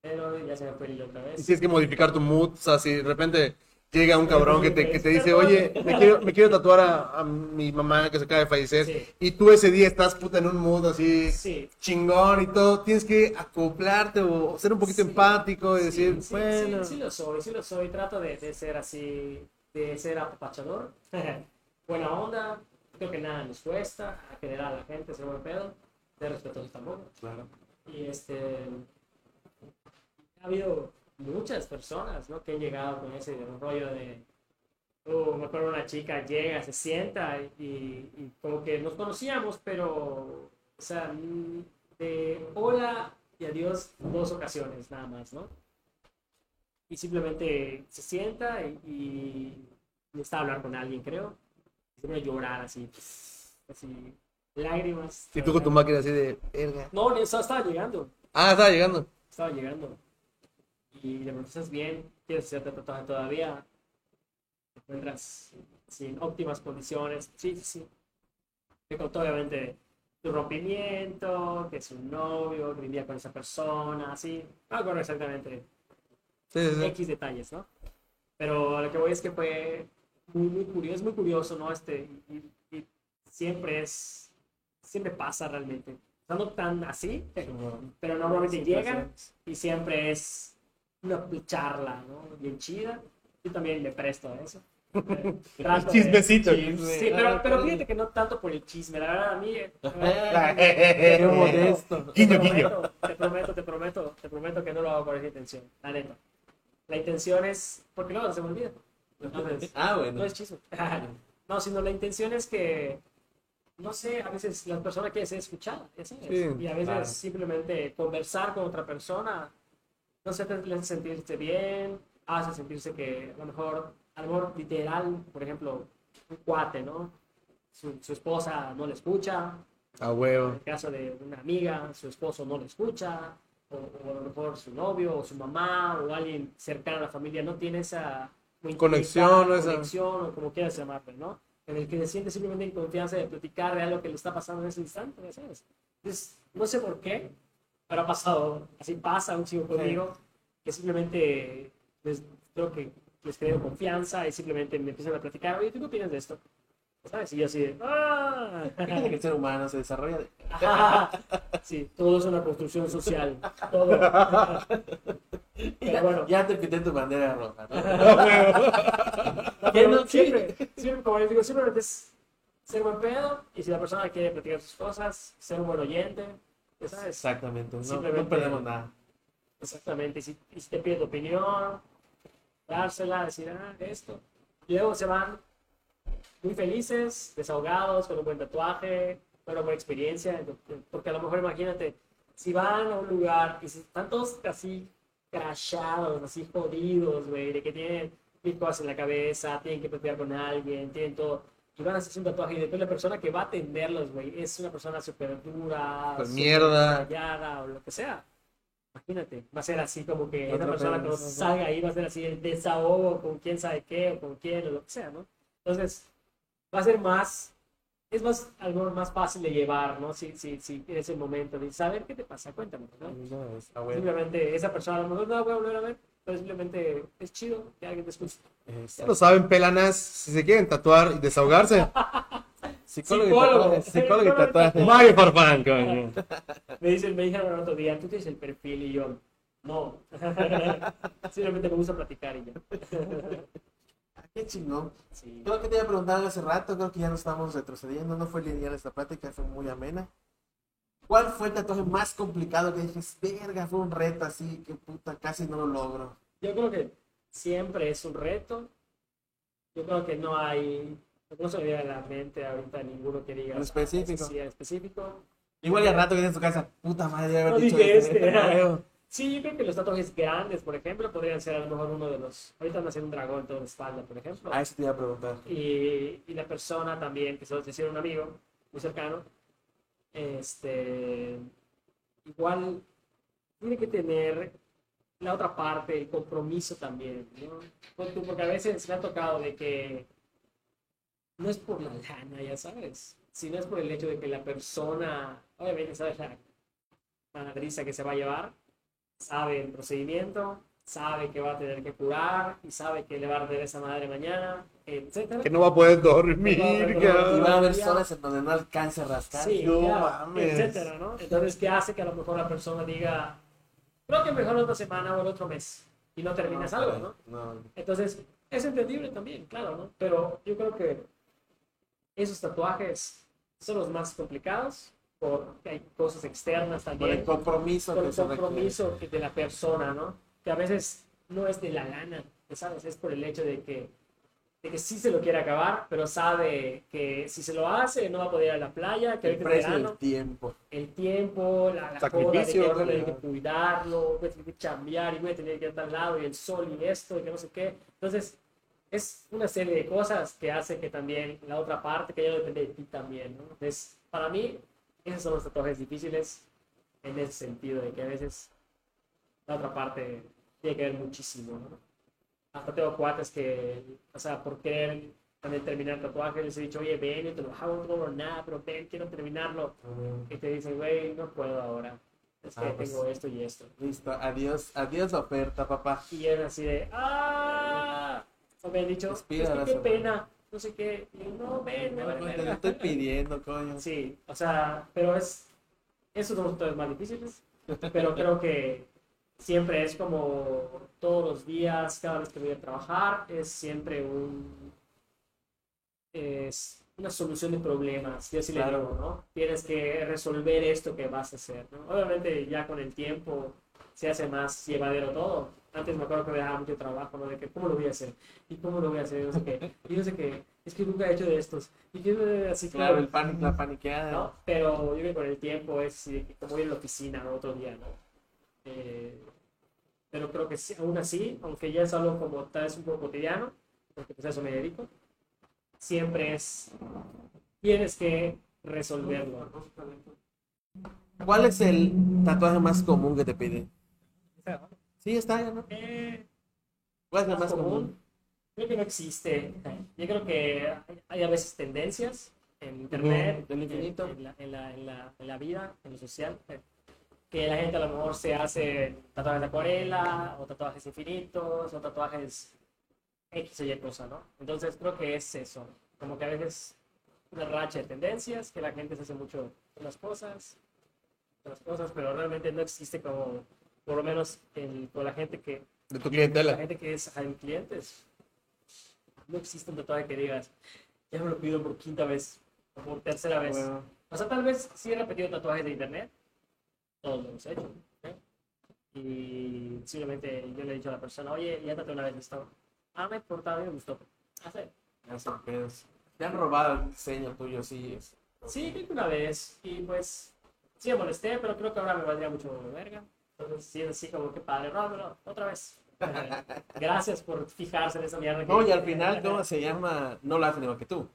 pero ya se me fue el otra Y vez. tienes que modificar tu mood, o sea, si de repente llega un cabrón que te, que te dice, oye, me quiero, me quiero tatuar a, a mi mamá que se acaba de fallecer, Sí. y tú ese día estás puta en un mood así Sí. chingón y todo, tienes que acoplarte o ser un poquito Sí. empático y decir, bueno, sí, sí lo soy, sí lo soy. Trato de, de ser así, de ser apapachador, buena onda, creo que nada nos cuesta, a generar a la gente, ser buen pedo, ser respetuosos tampoco. Claro. Y este, ha habido muchas personas, ¿no? Que han llegado con ese rollo de, oh, me acuerdo una chica llega, se sienta y, y como que nos conocíamos, pero, o sea, mm, de hola y adiós dos ocasiones nada más, ¿no? Y simplemente se sienta y, y necesita hablar con alguien, creo. Y se pone a llorar así, así, lágrimas. Y tú con tu máquina así de, verga. No, estaba llegando Ah, estaba llegando. estaba llegando. Y le ¿estás bien? ¿Quieres hacerte tatuaje todavía? ¿Te encuentras sí, en óptimas condiciones? Sí, sí, sí. Me contó obviamente su rompimiento, que es un novio, que vivía con esa persona, así. No acuerdo exactamente Sí, sí. X detalles, ¿no? Pero a lo que voy es que fue muy, muy curioso, es muy curioso, ¿no? Este, y, y siempre es, siempre pasa realmente. No tan así, pero normalmente llega y siempre es una charla, ¿no? Bien chida. Yo también le presto a eso. Trato de- Chismecito. Sí, pero, pero fíjate que no tanto por el chisme, la verdad a mí... eh, Qué modesto. te Guiño, prometo, te prometo, te prometo, te prometo que no lo hago con esa intención, la neta. La intención es, porque luego se me olvida. Entonces, Ah, no bueno. es chisme. No, sino la intención es que, no sé, a veces las personas quieren ser escuchadas, ya sabes. Sí, y a veces claro. simplemente conversar con otra persona, no sé, te hace sentirse bien, hace sentirse que a lo mejor, a lo mejor literal, por ejemplo, un cuate, ¿no? Su, su esposa no le escucha, A en huevo. el caso de una amiga, su esposo no le escucha, o, o a lo mejor su novio, o su mamá, o alguien cercano a la familia no tiene esa Conexión. Esa- conexión, o como quieras llamarle, ¿no? En el que se siente simplemente en confianza de platicar de algo que le está pasando en ese instante, ¿ya ¿sabes? Entonces, no sé por qué, pero ha pasado, así pasa un chico conmigo, que simplemente les, creo que les creo confianza y simplemente me empiezan a platicar, oye, ¿tú qué opinas de esto? ¿Sabes? Y yo así de, ¡ah! Que el ser humano se desarrolla de... Sí, todo es una construcción social. Todo. Pero bueno. Ya te pinté tu bandera roja. ¿no? No, ¿Qué pero no? siempre, siempre, como les digo, simplemente es ser buen pedo y si la persona quiere platicar sus cosas, ser un buen oyente, ya sabes. Exactamente. No, no perdemos nada. Exactamente. Y si, y si te pide tu opinión, dársela, decir, ah, esto. Y luego se van muy felices, desahogados, con un buen tatuaje, con una buena experiencia. Porque a lo mejor imagínate, si van a un lugar y si están todos así crashados, así jodidos, güey, de que tienen mil cosas en la cabeza, tienen que pelear con alguien, tienen todo. Y van a hacerse un tatuaje y después la persona que va a atenderlos, güey, es una persona súper dura, Pues súper mierda. rayada o lo que sea. Imagínate, va a ser así como que Otra esa persona cuando salga ahí va a ser así el desahogo con quién sabe qué o con quién o lo que sea, ¿no? Entonces, va a ser más, es más, algo más fácil de llevar, ¿no? Si, si, si en ese momento de saber qué te pasa, cuéntame, ¿no? No, bueno. Simplemente esa persona a lo mejor no la voy a volver a ver, pero simplemente es chido que alguien te escuche. Ya lo saben, pelanas. Si se quieren tatuar y desahogarse, Psicólogo, Psicólogo. y tatuaje. Psicólogo y tatuaje. Mario Farfán, coño. Me dicen, me dijeron el otro día, tú tienes el perfil y yo, no. simplemente me gusta platicar y ya. Ah, Qué chingón. Sí. Creo que te iba a preguntar hace rato, creo que ya no estamos retrocediendo, no fue lineal esta plática, fue muy amena. ¿Cuál fue el tatuaje más complicado que dices, verga, fue un reto así, que puta, casi no lo logro? Yo creo que siempre es un reto. Yo creo que no hay, no se me viene a la mente ahorita ninguno que diga En específico. Sí, específico. Igual ya rato que en tu casa, puta madre, ya haber No dicho dije este. este. Sí, yo creo que los tatuajes grandes, por ejemplo, podrían ser a lo mejor uno de los. Ahorita me haciendo un dragón en toda la espalda, por ejemplo. A eso te iba a preguntar. Y, y la persona también, que se lo hicieron un amigo muy cercano, este, igual tiene que tener la otra parte, el compromiso también, ¿no? Porque, a veces me ha tocado de que no es por la lana, ya sabes, sino es por el hecho de que la persona, obviamente, sabes la madriza que se va a llevar, sabe el procedimiento, sabe que va a tener que curar y sabe que le va a arder esa madre mañana, etcétera. Que no va a poder dormir, No poder Y va a haber zonas en donde no alcance a rascar. Sí, No ya, mames. etcétera, ¿no? Entonces, ¿qué hace que a lo mejor la persona diga, creo que mejor otra semana o el otro mes y no terminas algo, ¿no? No. Entonces, es entendible también, claro, ¿no? Pero yo creo que esos tatuajes son los más complicados porque hay cosas externas Por también el compromiso por el compromiso que de la persona, ¿no? Que a veces no es de la gana, ¿sabes? Es por el hecho de que, de que sí se lo quiere acabar, pero sabe que si se lo hace no va a poder ir a la playa, que El precio verano, tiempo. el tiempo, la, la cola de que voy a tener que cuidarlo, voy a tener que chambear y voy a tener que ir a tal lado y el sol y esto y que no sé qué. Entonces, es una serie de cosas que hace que también la otra parte, que ya depende de ti también, ¿no? Entonces, para mí, esos son los tatuajes difíciles en ese sentido, de que a veces la otra parte tiene que ver muchísimo, ¿no? Hasta tengo cuates que, o sea, por querer también terminar el tatuaje, les he dicho, oye, ven, yo te lo hago, no cobro nada, pero ven, quiero terminarlo. Y te dicen, güey, no puedo ahora. Es que Ah, pues. tengo esto y esto. Listo, adiós, adiós oferta, papá. Y es así de, ¡ah! O me han dicho, es que qué pena, no sé qué. Y yo, no, ven, No, lo verga". estoy pidiendo, coño. Sí, o sea, pero es, esos son los tatuajes más difíciles, pero creo que siempre es como todos los días, cada vez que voy a trabajar, es siempre un, es una solución de problemas, yo sí le Claro. digo, ¿no? Tienes que resolver esto que vas a hacer, ¿no? Obviamente ya con el tiempo se hace más llevadero todo. Antes me acuerdo que me daba mucho trabajo, ¿no? De que, ¿cómo lo voy a hacer? ¿Y cómo lo voy a hacer? Y no sé qué. Y no sé qué. Es que nunca he hecho de estos. Y que así Claro, el pánico, la paniqueada. ¿no? Pero yo creo que con el tiempo es como ir a la oficina otro día, ¿no? Eh, pero creo que sí, aún así, aunque ya es algo como tal vez un poco cotidiano, porque pues a eso me dedico, siempre es, tienes que resolverlo. ¿no? ¿Cuál es el tatuaje más común que te piden? Sí, está, ya, ¿no? Eh, ¿Cuál es el más común? común, creo que no existe. Yo creo que hay- a veces tendencias en internet, Ujú, del infinito. En, en la, en, la, en, la, en la vida, en lo social, eh, que la gente a lo mejor se hace tatuajes de acuarela, o tatuajes infinitos, o tatuajes X o Y cosa, ¿no? Entonces creo que es eso, como que a veces una racha de tendencias, que la gente se hace mucho las cosas, las cosas, pero realmente no existe como, por lo menos el- con la gente que De tu la clientela. gente que es ajá, clientes. No existe un tatuaje que digas, ya me lo pido por quinta vez o por tercera vez. Bueno, O sea, tal vez sí he repetido tatuajes de internet. Todos lo hemos hecho. ¿eh? Y simplemente yo le he dicho a la persona, oye, ya tatué una vez esto. Ah, me importa, a mí me gustó. Hace. ya son pedos. Te han robado el diseño tuyo, sí. Es. Sí, creo que una vez. Y pues, sí me molesté, pero creo que ahora me valdría mucho de verga. Entonces, sí, es así como que padre, no, pero otra vez. Gracias por fijarse en esa mierda. que- No, y al final, ¿cómo se llama? No lo hacen igual que tú.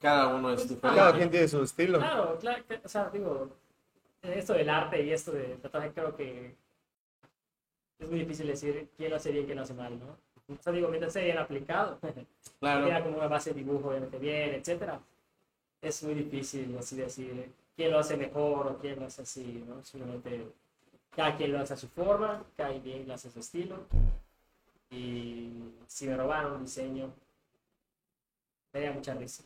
Cada uno es Pues, diferente. Cada quien tiene su estilo. Claro, claro, o sea, digo, esto del arte y esto del tatuaje creo que es muy difícil decir quién lo hace bien quién lo hace mal, ¿no? O sea, digo, mientras sea bien aplicado, Claro. queda como una base de dibujo obviamente bien, etcétera, es muy difícil así decir quién lo hace mejor o quién lo hace así, ¿no? Simplemente cada quien lo hace a su forma, cada quien lo hace a su estilo. Y si me robaron un diseño, me daría mucha risa.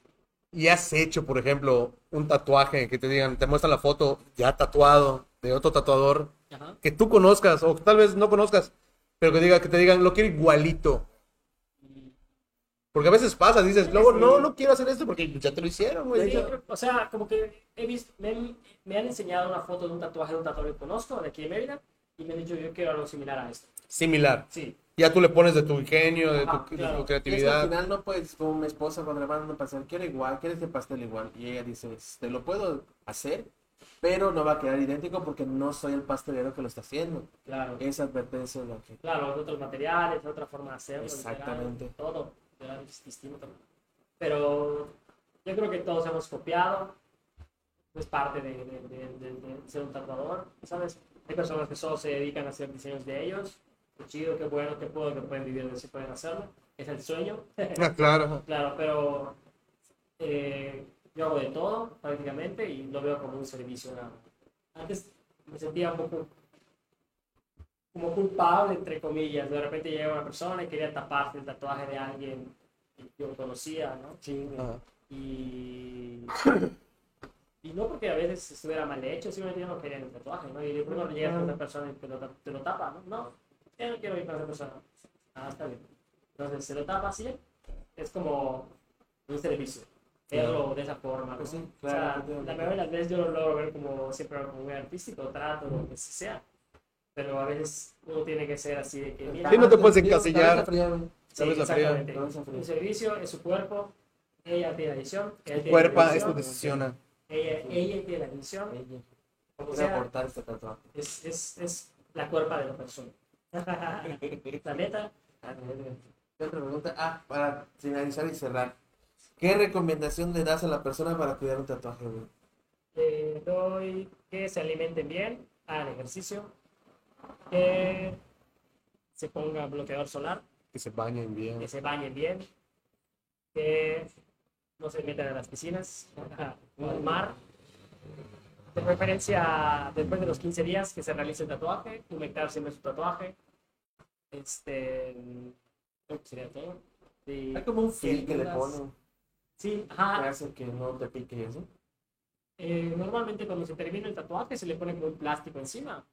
Y has hecho, por ejemplo, un tatuaje que te digan, te muestran la foto ya tatuado de otro tatuador Ajá. que tú conozcas o tal vez no conozcas, pero que diga que te digan, lo quiero igualito. Porque a veces pasa, dices, luego, no, no quiero hacer esto porque ya te lo hicieron, güey. Sí, o sea, como que he visto, me, me han enseñado una foto de un tatuaje de un tatuador que conozco, de aquí de Mérida, y me han dicho, yo quiero algo similar a esto. Similar. Sí, Ya tú le pones de tu ingenio, de tu, Ajá, de claro. tu Y es que al creatividad. final no puedes, como mi esposa cuando le mandan un pastel, quiero igual, quiero este pastel igual. Y ella dice, te lo puedo hacer, pero no va a quedar idéntico porque no soy el pastelero que lo está haciendo. claro. Esa advertencia es lo que... Claro, de otros materiales, de otra forma de hacerlo. Exactamente. literal, Todo, literal, es distinto. Pero yo creo que todos hemos copiado. Es parte de, de- de- de- de ser un tatuador, ¿sabes? Hay personas que solo se dedican a hacer diseños de ellos. Qué chido, qué bueno, qué puedo, que pueden vivir de eso, pueden hacerlo. Es el sueño. Ah, claro. Claro, pero eh, yo hago de todo prácticamente y lo veo como un servicio. nada. Antes me sentía un poco como culpable, entre comillas. De repente llega una persona y quería taparse el tatuaje de alguien que yo conocía, ¿no? Ajá. Y, y no porque a veces estuviera mal hecho, simplemente yo no quería el tatuaje, ¿no? Y de pronto llegas con otra persona y te lo, te lo tapa, ¿no? No, yo no quiero ir con esa persona. Ah, está bien. Entonces se lo tapa así, es como un servicio. verlo de esa forma. ¿no? Pues sí, O claro, sea, efectivamente. la mayoría de las veces yo lo logro ver como siempre como muy artístico, trato, lo que sea. Pero a veces uno tiene que ser así de que, mira, Sí, no te puedes encasillar. Sí, exactamente. Un servicio es su cuerpo, ella tiene la decisión, Cuerpa la es tu decisión, decisión. ella, ella tiene la decisión, Ella. a sea, aportar este tatuaje. es, es, es la cuerpa de la persona. La neta, Ah, ¿Qué otra pregunta? Ah, para finalizar y cerrar. ¿Qué recomendación le das a la persona para cuidar un tatuaje, güey? le doy que se alimenten bien, hagan ejercicio, que se ponga bloqueador solar, Que se bañen bien. que se bañen bien, que no se metan a las piscinas, o al mar. De preferencia, después de los 15 días que se realice el tatuaje, humectar siempre su tatuaje. Este, creo que sería todo. Y- Hay como un fil que le ponen Sí, que ajá. hace que no te pique y eso. Eh, normalmente cuando se termina el tatuaje se le pone como un plástico encima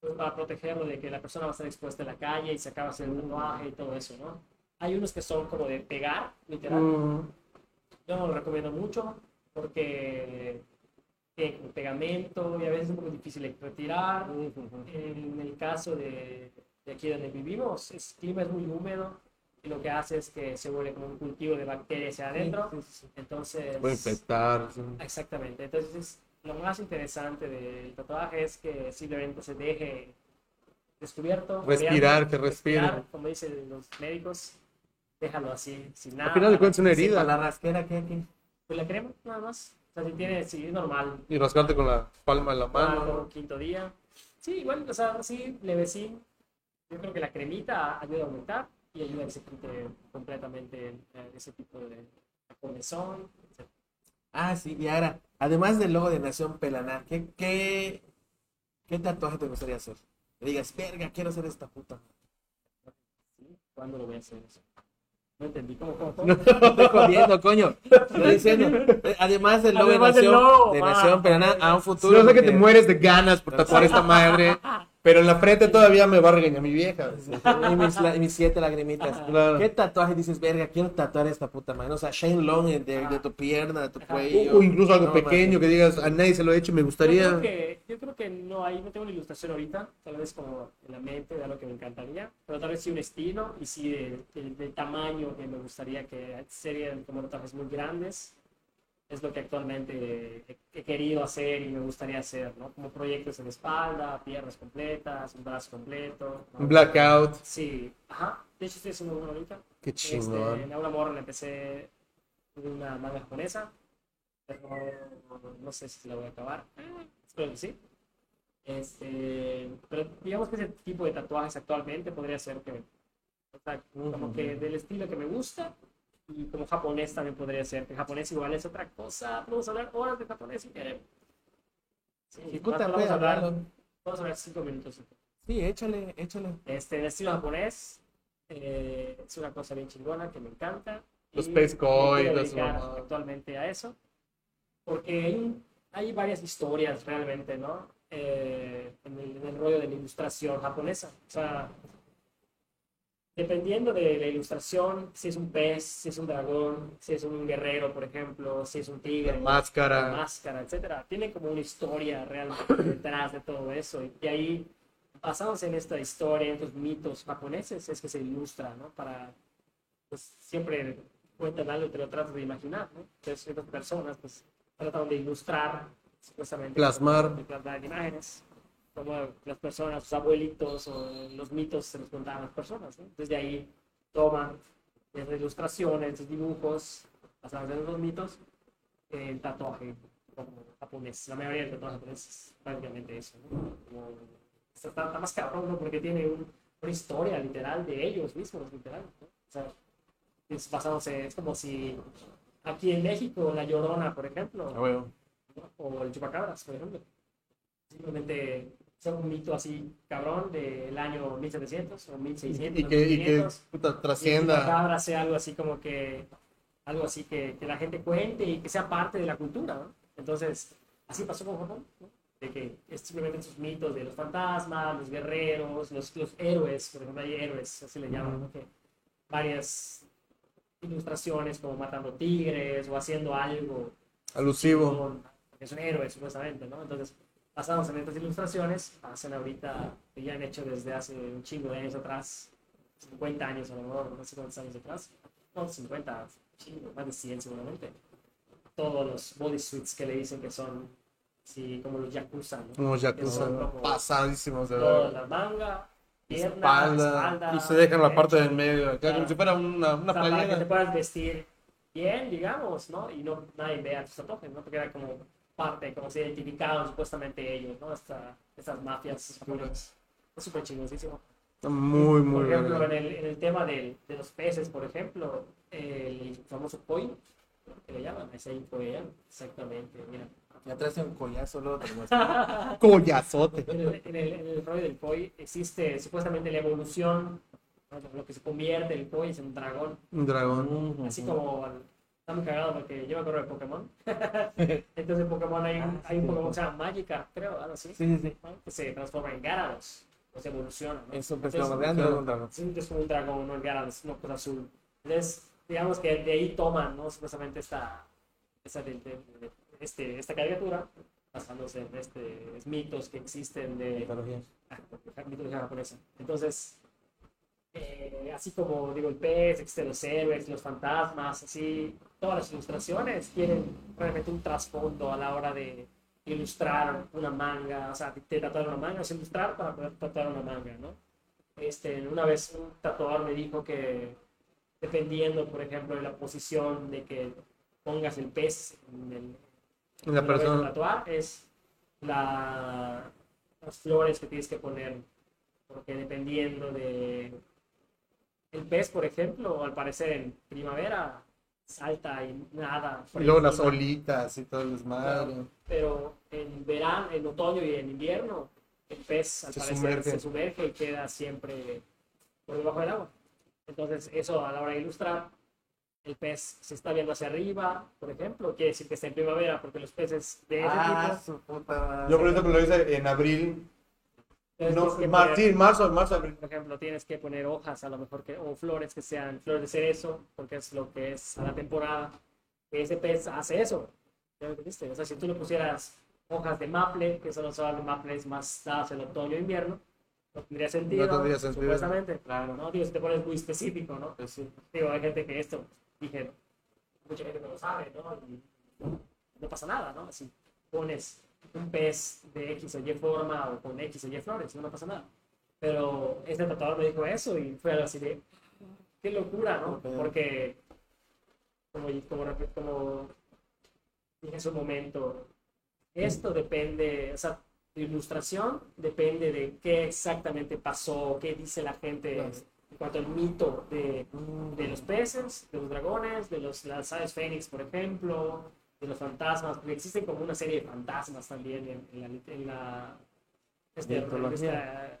pues, para protegerlo de que la persona va a estar expuesta en la calle y se acaba haciendo el tatuaje y todo eso, ¿no? Hay unos que son como de pegar, literal. Mm. Yo no lo recomiendo mucho porque tiene como pegamento y a veces es un poco difícil de retirar. En el caso de, de aquí donde vivimos, el clima es muy húmedo y lo que hace es que se vuelve como un cultivo de bacterias hacia adentro. Entonces, Puede infectar. sí. Exactamente. Entonces, lo más interesante del tatuaje es que simplemente se deje descubierto. Respirar, que respire. respirar, Como dicen los médicos, déjalo así, sin nada. Al final de cuentas es una Sí, herida. la rasquera, ¿qué? qué? Pues la crema, nada más. O sea, si tiene, si es normal, Y rascarte con la palma de la cuarto, mano. quinto día. Sí, igual, o sea, sí, levecín. Yo creo que la cremita ayuda a aumentar y ayuda a que se quite completamente eh, ese tipo de comezón. etc. Ah, sí, y ahora, además del logo de Nación Pelanar, ¿qué, qué, qué tatuaje te gustaría hacer? Que digas, verga, quiero hacer esta puta. ¿sí? ¿Cuándo lo voy a hacer eso? No entendí. ¿Cómo, cómo, cómo? No estoy jodiendo, coño. Estoy diciendo, eh, además del logo Además de del Nación, de va. Nación Pelanar, a un Yo futuro. sé que te mueres de ganas por tatuar esta madre. Pero en la frente todavía me va a regañar mi vieja. Y mis, la- y mis siete lagrimitas. Claro. ¿Qué tatuaje dices, verga, quiero tatuar esta puta madre? O sea, Shane Long de, de tu pierna, de tu cuello. O incluso algo No, pequeño que digas, a nadie se lo he hecho, me Yo gustaría. creo, que, yo creo que no hay, no tengo una ilustración ahorita, tal vez como en la mente de algo que me encantaría, pero tal vez sí un estilo y sí de- de- del tamaño que me gustaría que serían como tatuajes muy grandes. Es lo que actualmente he, he querido hacer y me gustaría hacer, ¿no? Como proyectos en espalda, piernas completas, un brazo completo. ¿no? Un blackout. Sí, ajá. De hecho estoy haciendo uno ahorita. Qué Este, chingón. en Aula Morra le empecé una manga japonesa, pero no sé si la voy a acabar. Espero que sí. Este, pero digamos que ese tipo de tatuajes actualmente podría ser que, o sea, como que del estilo que me gusta y como japonés también podría ser, que japonés igual es otra cosa. Podemos hablar horas de japonés si quieren. Sí, puta, vamos, a hablar, vamos a hablar cinco minutos. Sí, échale, échale. Este, el estilo japonés eh, es una cosa bien chingona que me encanta. Los y Space me Koi, quiero las dedicar mamadas. actualmente a eso. Porque hay, hay varias historias realmente, ¿no? Eh, en, el, en el rollo de la ilustración japonesa. O sea, dependiendo de la ilustración, si es un pez, si es un dragón, si es un guerrero, por ejemplo, si es un tigre la Máscara. máscara, etcétera. Tiene como una historia realmente detrás de todo eso. Y de ahí, basados en esta historia, en estos mitos japoneses, es que se ilustra, ¿no? Para, pues siempre cuentan algo y te lo tratas de imaginar, ¿no? Entonces, estas personas, pues, tratan de ilustrar, supuestamente. Plasmar. De plasmar imágenes. Como las personas, sus abuelitos o los mitos se los contaban a las personas, ¿no? Entonces, de ahí toman esas ilustraciones, esos dibujos, basados en los mitos, el tatuaje como japonés. La mayoría del tatuaje japonés es prácticamente eso. ¿no? Como- está, está más cabrón, ¿no? Porque tiene un- una historia literal de ellos mismos, literal. ¿no? O sea, es basándose, es como si aquí en México, La Llorona, por ejemplo, A huevo. ¿no? o el Chupacabras, por ejemplo. Simplemente sea un mito así cabrón del año 1700 o 1600. Y que, y que 1500 puta, y el trascienda. chupacabra sea algo así como que algo así que, que la gente cuente y que sea parte de la cultura ¿no? entonces así pasó con Japón ¿no? de que es simplemente esos mitos de los fantasmas los guerreros los, los héroes por ejemplo hay héroes así le llaman ¿no? que varias ilustraciones como matando tigres o haciendo algo Alusivo. con- porque es un héroe supuestamente, ¿no? Entonces, basados en estas ilustraciones, hacen ahorita, que ya han hecho desde hace un chingo de años atrás, 50 años a lo mejor, no sé cuántos años atrás, no, 50, chingo, más de 100 seguramente, todos los bodysuits que le dicen que son, sí, como los yakuza, ¿no? Como yakuza, son como pasadísimos de toda ver. la manga, pierna, Espalda, espalda, y se dejan la parte del medio, acá, como Claro. si fuera una, una O sea, para que te playera. puedas vestir bien, digamos, ¿no? Y no nadie vea tus tatuajes, ¿no? Porque era como parte, como se identificaban supuestamente ellos, ¿no? Esta, estas mafias. Es súper chingosísimo. Está muy, muy Por ejemplo, en el, en el tema del- de los peces, por ejemplo, el famoso koi, que le llaman, ese koi, exactamente, mira. Ya traes un collazo, luego te muestro. Collazote. En el, en el, en el rollo del koi existe supuestamente la evolución, lo que se convierte el koi es en un dragón. Un dragón. Así como está muy cagado porque yo me acuerdo de Pokémon. Entonces en Pokémon hay un, hay un Pokémon que se llama Magikarp, creo, algo así, Sí, sí, sí. ¿no? que se transforma en Gyarados, o se evoluciona. ¿no? Es un un dragón. Sí, es un dragón, no el Gyarados, una cosa azul. Entonces, digamos que de ahí toman, ¿no? Supuestamente esta, esta, de- de- de- este, esta caricatura, basándose en este, mitos que existen de, Mitología. Ah, mitología japonesa. Entonces, eh, así como digo, el pez, existen los héroes, los fantasmas, así, todas las ilustraciones tienen realmente un trasfondo a la hora de ilustrar una manga, o sea, de tatuar una manga, es ilustrar para poder tatuar una manga, ¿no? Este, una vez un tatuador me dijo que dependiendo, por ejemplo, de la posición de que pongas el pez en el, La persona. tatuar es la, las flores que tienes que poner. Porque dependiendo de. El pez, por ejemplo, al parecer en primavera salta y nada. Y luego las olitas y todo el desmadre. Claro, Pero en verano, en otoño y en invierno, el pez al Se parecer sumerge. se sumerge y queda siempre por debajo del agua. Entonces, eso a la hora de ilustrar, el pez se está viendo hacia arriba, por ejemplo, quiere decir que está en primavera, porque los peces de ese Ah, tipo su puta. Yo por que lo hice en abril. No, tienes que mar- poner- sí, marzo, marzo, abril. por ejemplo, tienes que poner hojas a lo mejor que, o flores que sean flores de cerezo, porque es lo que es a la temporada. Ese pez hace eso. ¿Ya lo? O sea, si tú le pusieras hojas de maple, que son los hojas de maple más dadas en otoño e invierno, no tendría sentido. No tendría sentido. Supuestamente. Claro. ¿no? Digo, si te pones muy específico, ¿no? Pues sí. Digo, hay gente que esto, dije, mucha gente no lo sabe, ¿no? Y no pasa nada, ¿no? Si pones un pez de X o Y forma o con X o Y flores, no, no pasa nada. Pero este tatuador me dijo eso y fue así de, qué locura, ¿no? Ok. Porque, como, como, como dije en su momento, esto depende, o sea, la ilustración depende de qué exactamente pasó, qué dice la gente Claro. en cuanto al mito de, de los peces, de los dragones, de los, las aves fénix, por ejemplo, de los fantasmas, porque existen como una serie de fantasmas también en, en la, en la este, Mitología.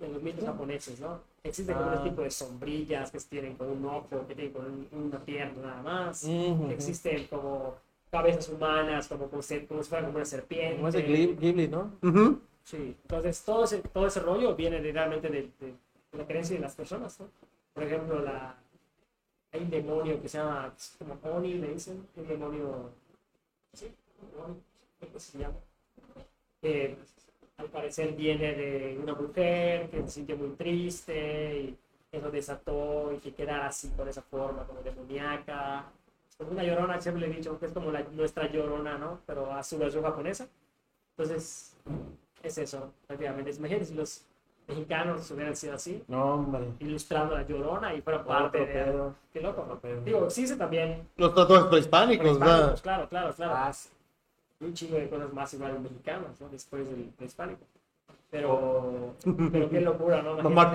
en los mitos japoneses, ¿no? Existe como Ah. un tipo de sombrillas que tienen como un ojo, que tienen como un- una pierna nada más. Ujú. Existen como cabezas humanas, como, como, si, como si fuera como una serpiente. Como ese Ghibli, ¿no? Ujú. Sí, entonces todo ese, todo ese rollo viene de- realmente de, de- de la creencia de las personas, ¿no? Por ejemplo, la, hay un demonio que se llama, es como Oni, le dicen, un demonio, ¿sí? ¿cómo se llama? Que al parecer viene de una mujer que se sintió muy triste y eso desató y que quedara así con esa forma, como demoníaca. Es como una llorona, siempre le he dicho que es como la, nuestra llorona, ¿no? Pero a su versión japonesa. Entonces, es eso, prácticamente. Imagínense los mexicanos hubieran sido así, No, hombre. ilustrando a la llorona y fuera parte de. pedo. Qué loco. Otro pedo. Digo, existe también. Los tatuajes prehispánicos. Claro, claro, claro. Ah, sí. un chingo de cosas más igual mexicanas, ¿no? Después del prehispánico. Pero, pero qué locura, ¿no? Mamá.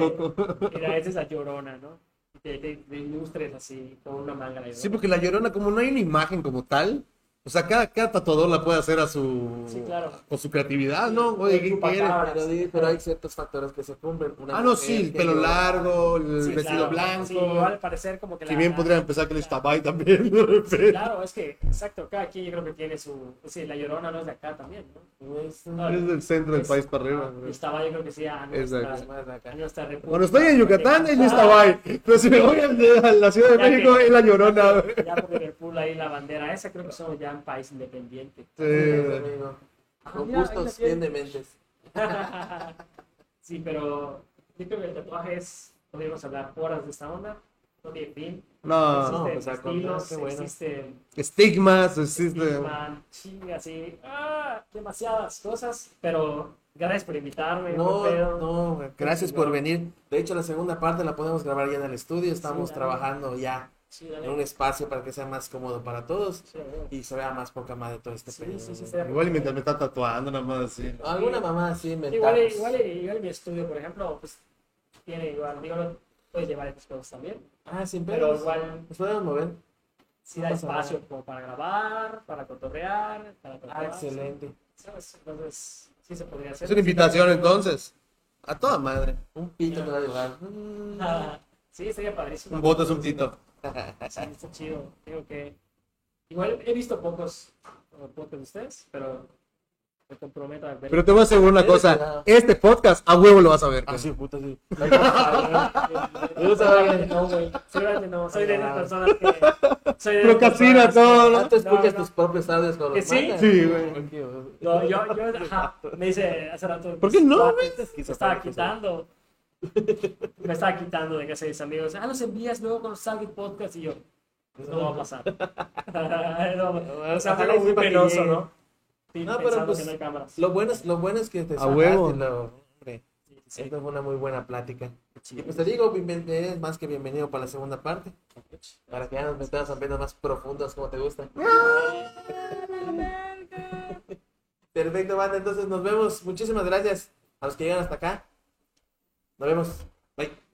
Mira, esa es la llorona, ¿no? Te, te- te ilustres así, con una manga de Sí, porque la llorona, como no hay una imagen como tal, O sea, cada, cada tatuador la puede hacer a su, Sí, claro. con su creatividad, ¿no? Oye, ¿qué quiere? Chupacabra. Pero, pero hay ciertos factores que se cumplen. Una Ah, no, sí, el que pelo largo, el Sí, vestido claro. blanco. Sí, igual al parecer como que Si la- bien podría empezar que le Tabay también, de repente. Claro, es que, exacto, cada quien yo creo que tiene su... Sí, la llorona no es de acá también, ¿no? Es- No, Es del centro del es- país para arriba. Y estaba yo creo que sí a Es de nuestra, a nuestra república. Cuando estoy en Yucatán es Luis Ah, Tabay. Pero si me voy a la Ciudad de Ya que- México es la Llorona. Ya por Liverpool ahí la bandera esa creo que somos ya un país independiente. Sí, amigo. Con gustos bien dementes. sí, pero yo creo que el tatuaje es, podríamos hablar horas de esta onda, no tiene fin. No, No, existen pues, al estilos, contrario, qué bueno. existen estigmas, existe. man, chinga, así, ah, demasiadas cosas, pero gracias por invitarme. No, pedo. no, gracias por venir. De hecho, la segunda parte la podemos grabar ya en el estudio. Estamos Sí, trabajando ya Sí, en un espacio para que sea más cómodo para todos Sí, y se vea más poca madre todo este Sí, periodo. sí, sí, güey. estaría Igual y mientras me está tatuando, nada más así. Alguna mamá así Igual, igual, igual mi estudio, por ejemplo, pues tiene igual, digo, no puedes llevar estas cosas también, Ah, sin pero pedos. igual Nos podemos mover. sí No da espacio nada. como para grabar, para cotorrear, para Ah, tatuarse, excelente. ¿sabes? Entonces, sí se podría hacer. Es una invitación entonces. A toda madre. Un pito me va a llevar. Ah, sí, estaría padrísimo. Un voto es un tito. Sí, está chido. Digo que igual he visto pocos pocos de ustedes, pero me comprometo a ver. Pero te voy a asegurar una cosa. Este podcast a huevo lo vas a ver. Ah, sí, puta, sí. Seguramente no, güey. Seguramente no. Soy de esas personas que. Soy de Procrastina personas todo, ¿no? Ah, tú escuchas No, no. tus propios audios con ¿Que los sí? Sí, güey. No, yo, yo, ajá, me dice hace rato. ¿Por qué no, cuates, Se estaba quitando. Me estaba quitando de casa de mis amigos. Ah, los envías luego con los salga el podcast y yo. Eso no va a pasar. no, o sea, fue muy penoso. ¿no? Sí, No, pero pues, que no hay cámaras. Lo bueno es, lo bueno es que te A huevo. lo- hombre. Sí, sí, Esta fue una muy buena plática. sí. Y pues te digo, eres más que bienvenido para la segunda parte. Para que ya nos metamos a penas más profundas como te gusta. Perfecto, banda. Entonces nos vemos. Muchísimas gracias a los que llegan hasta acá. Nos vemos. Bye.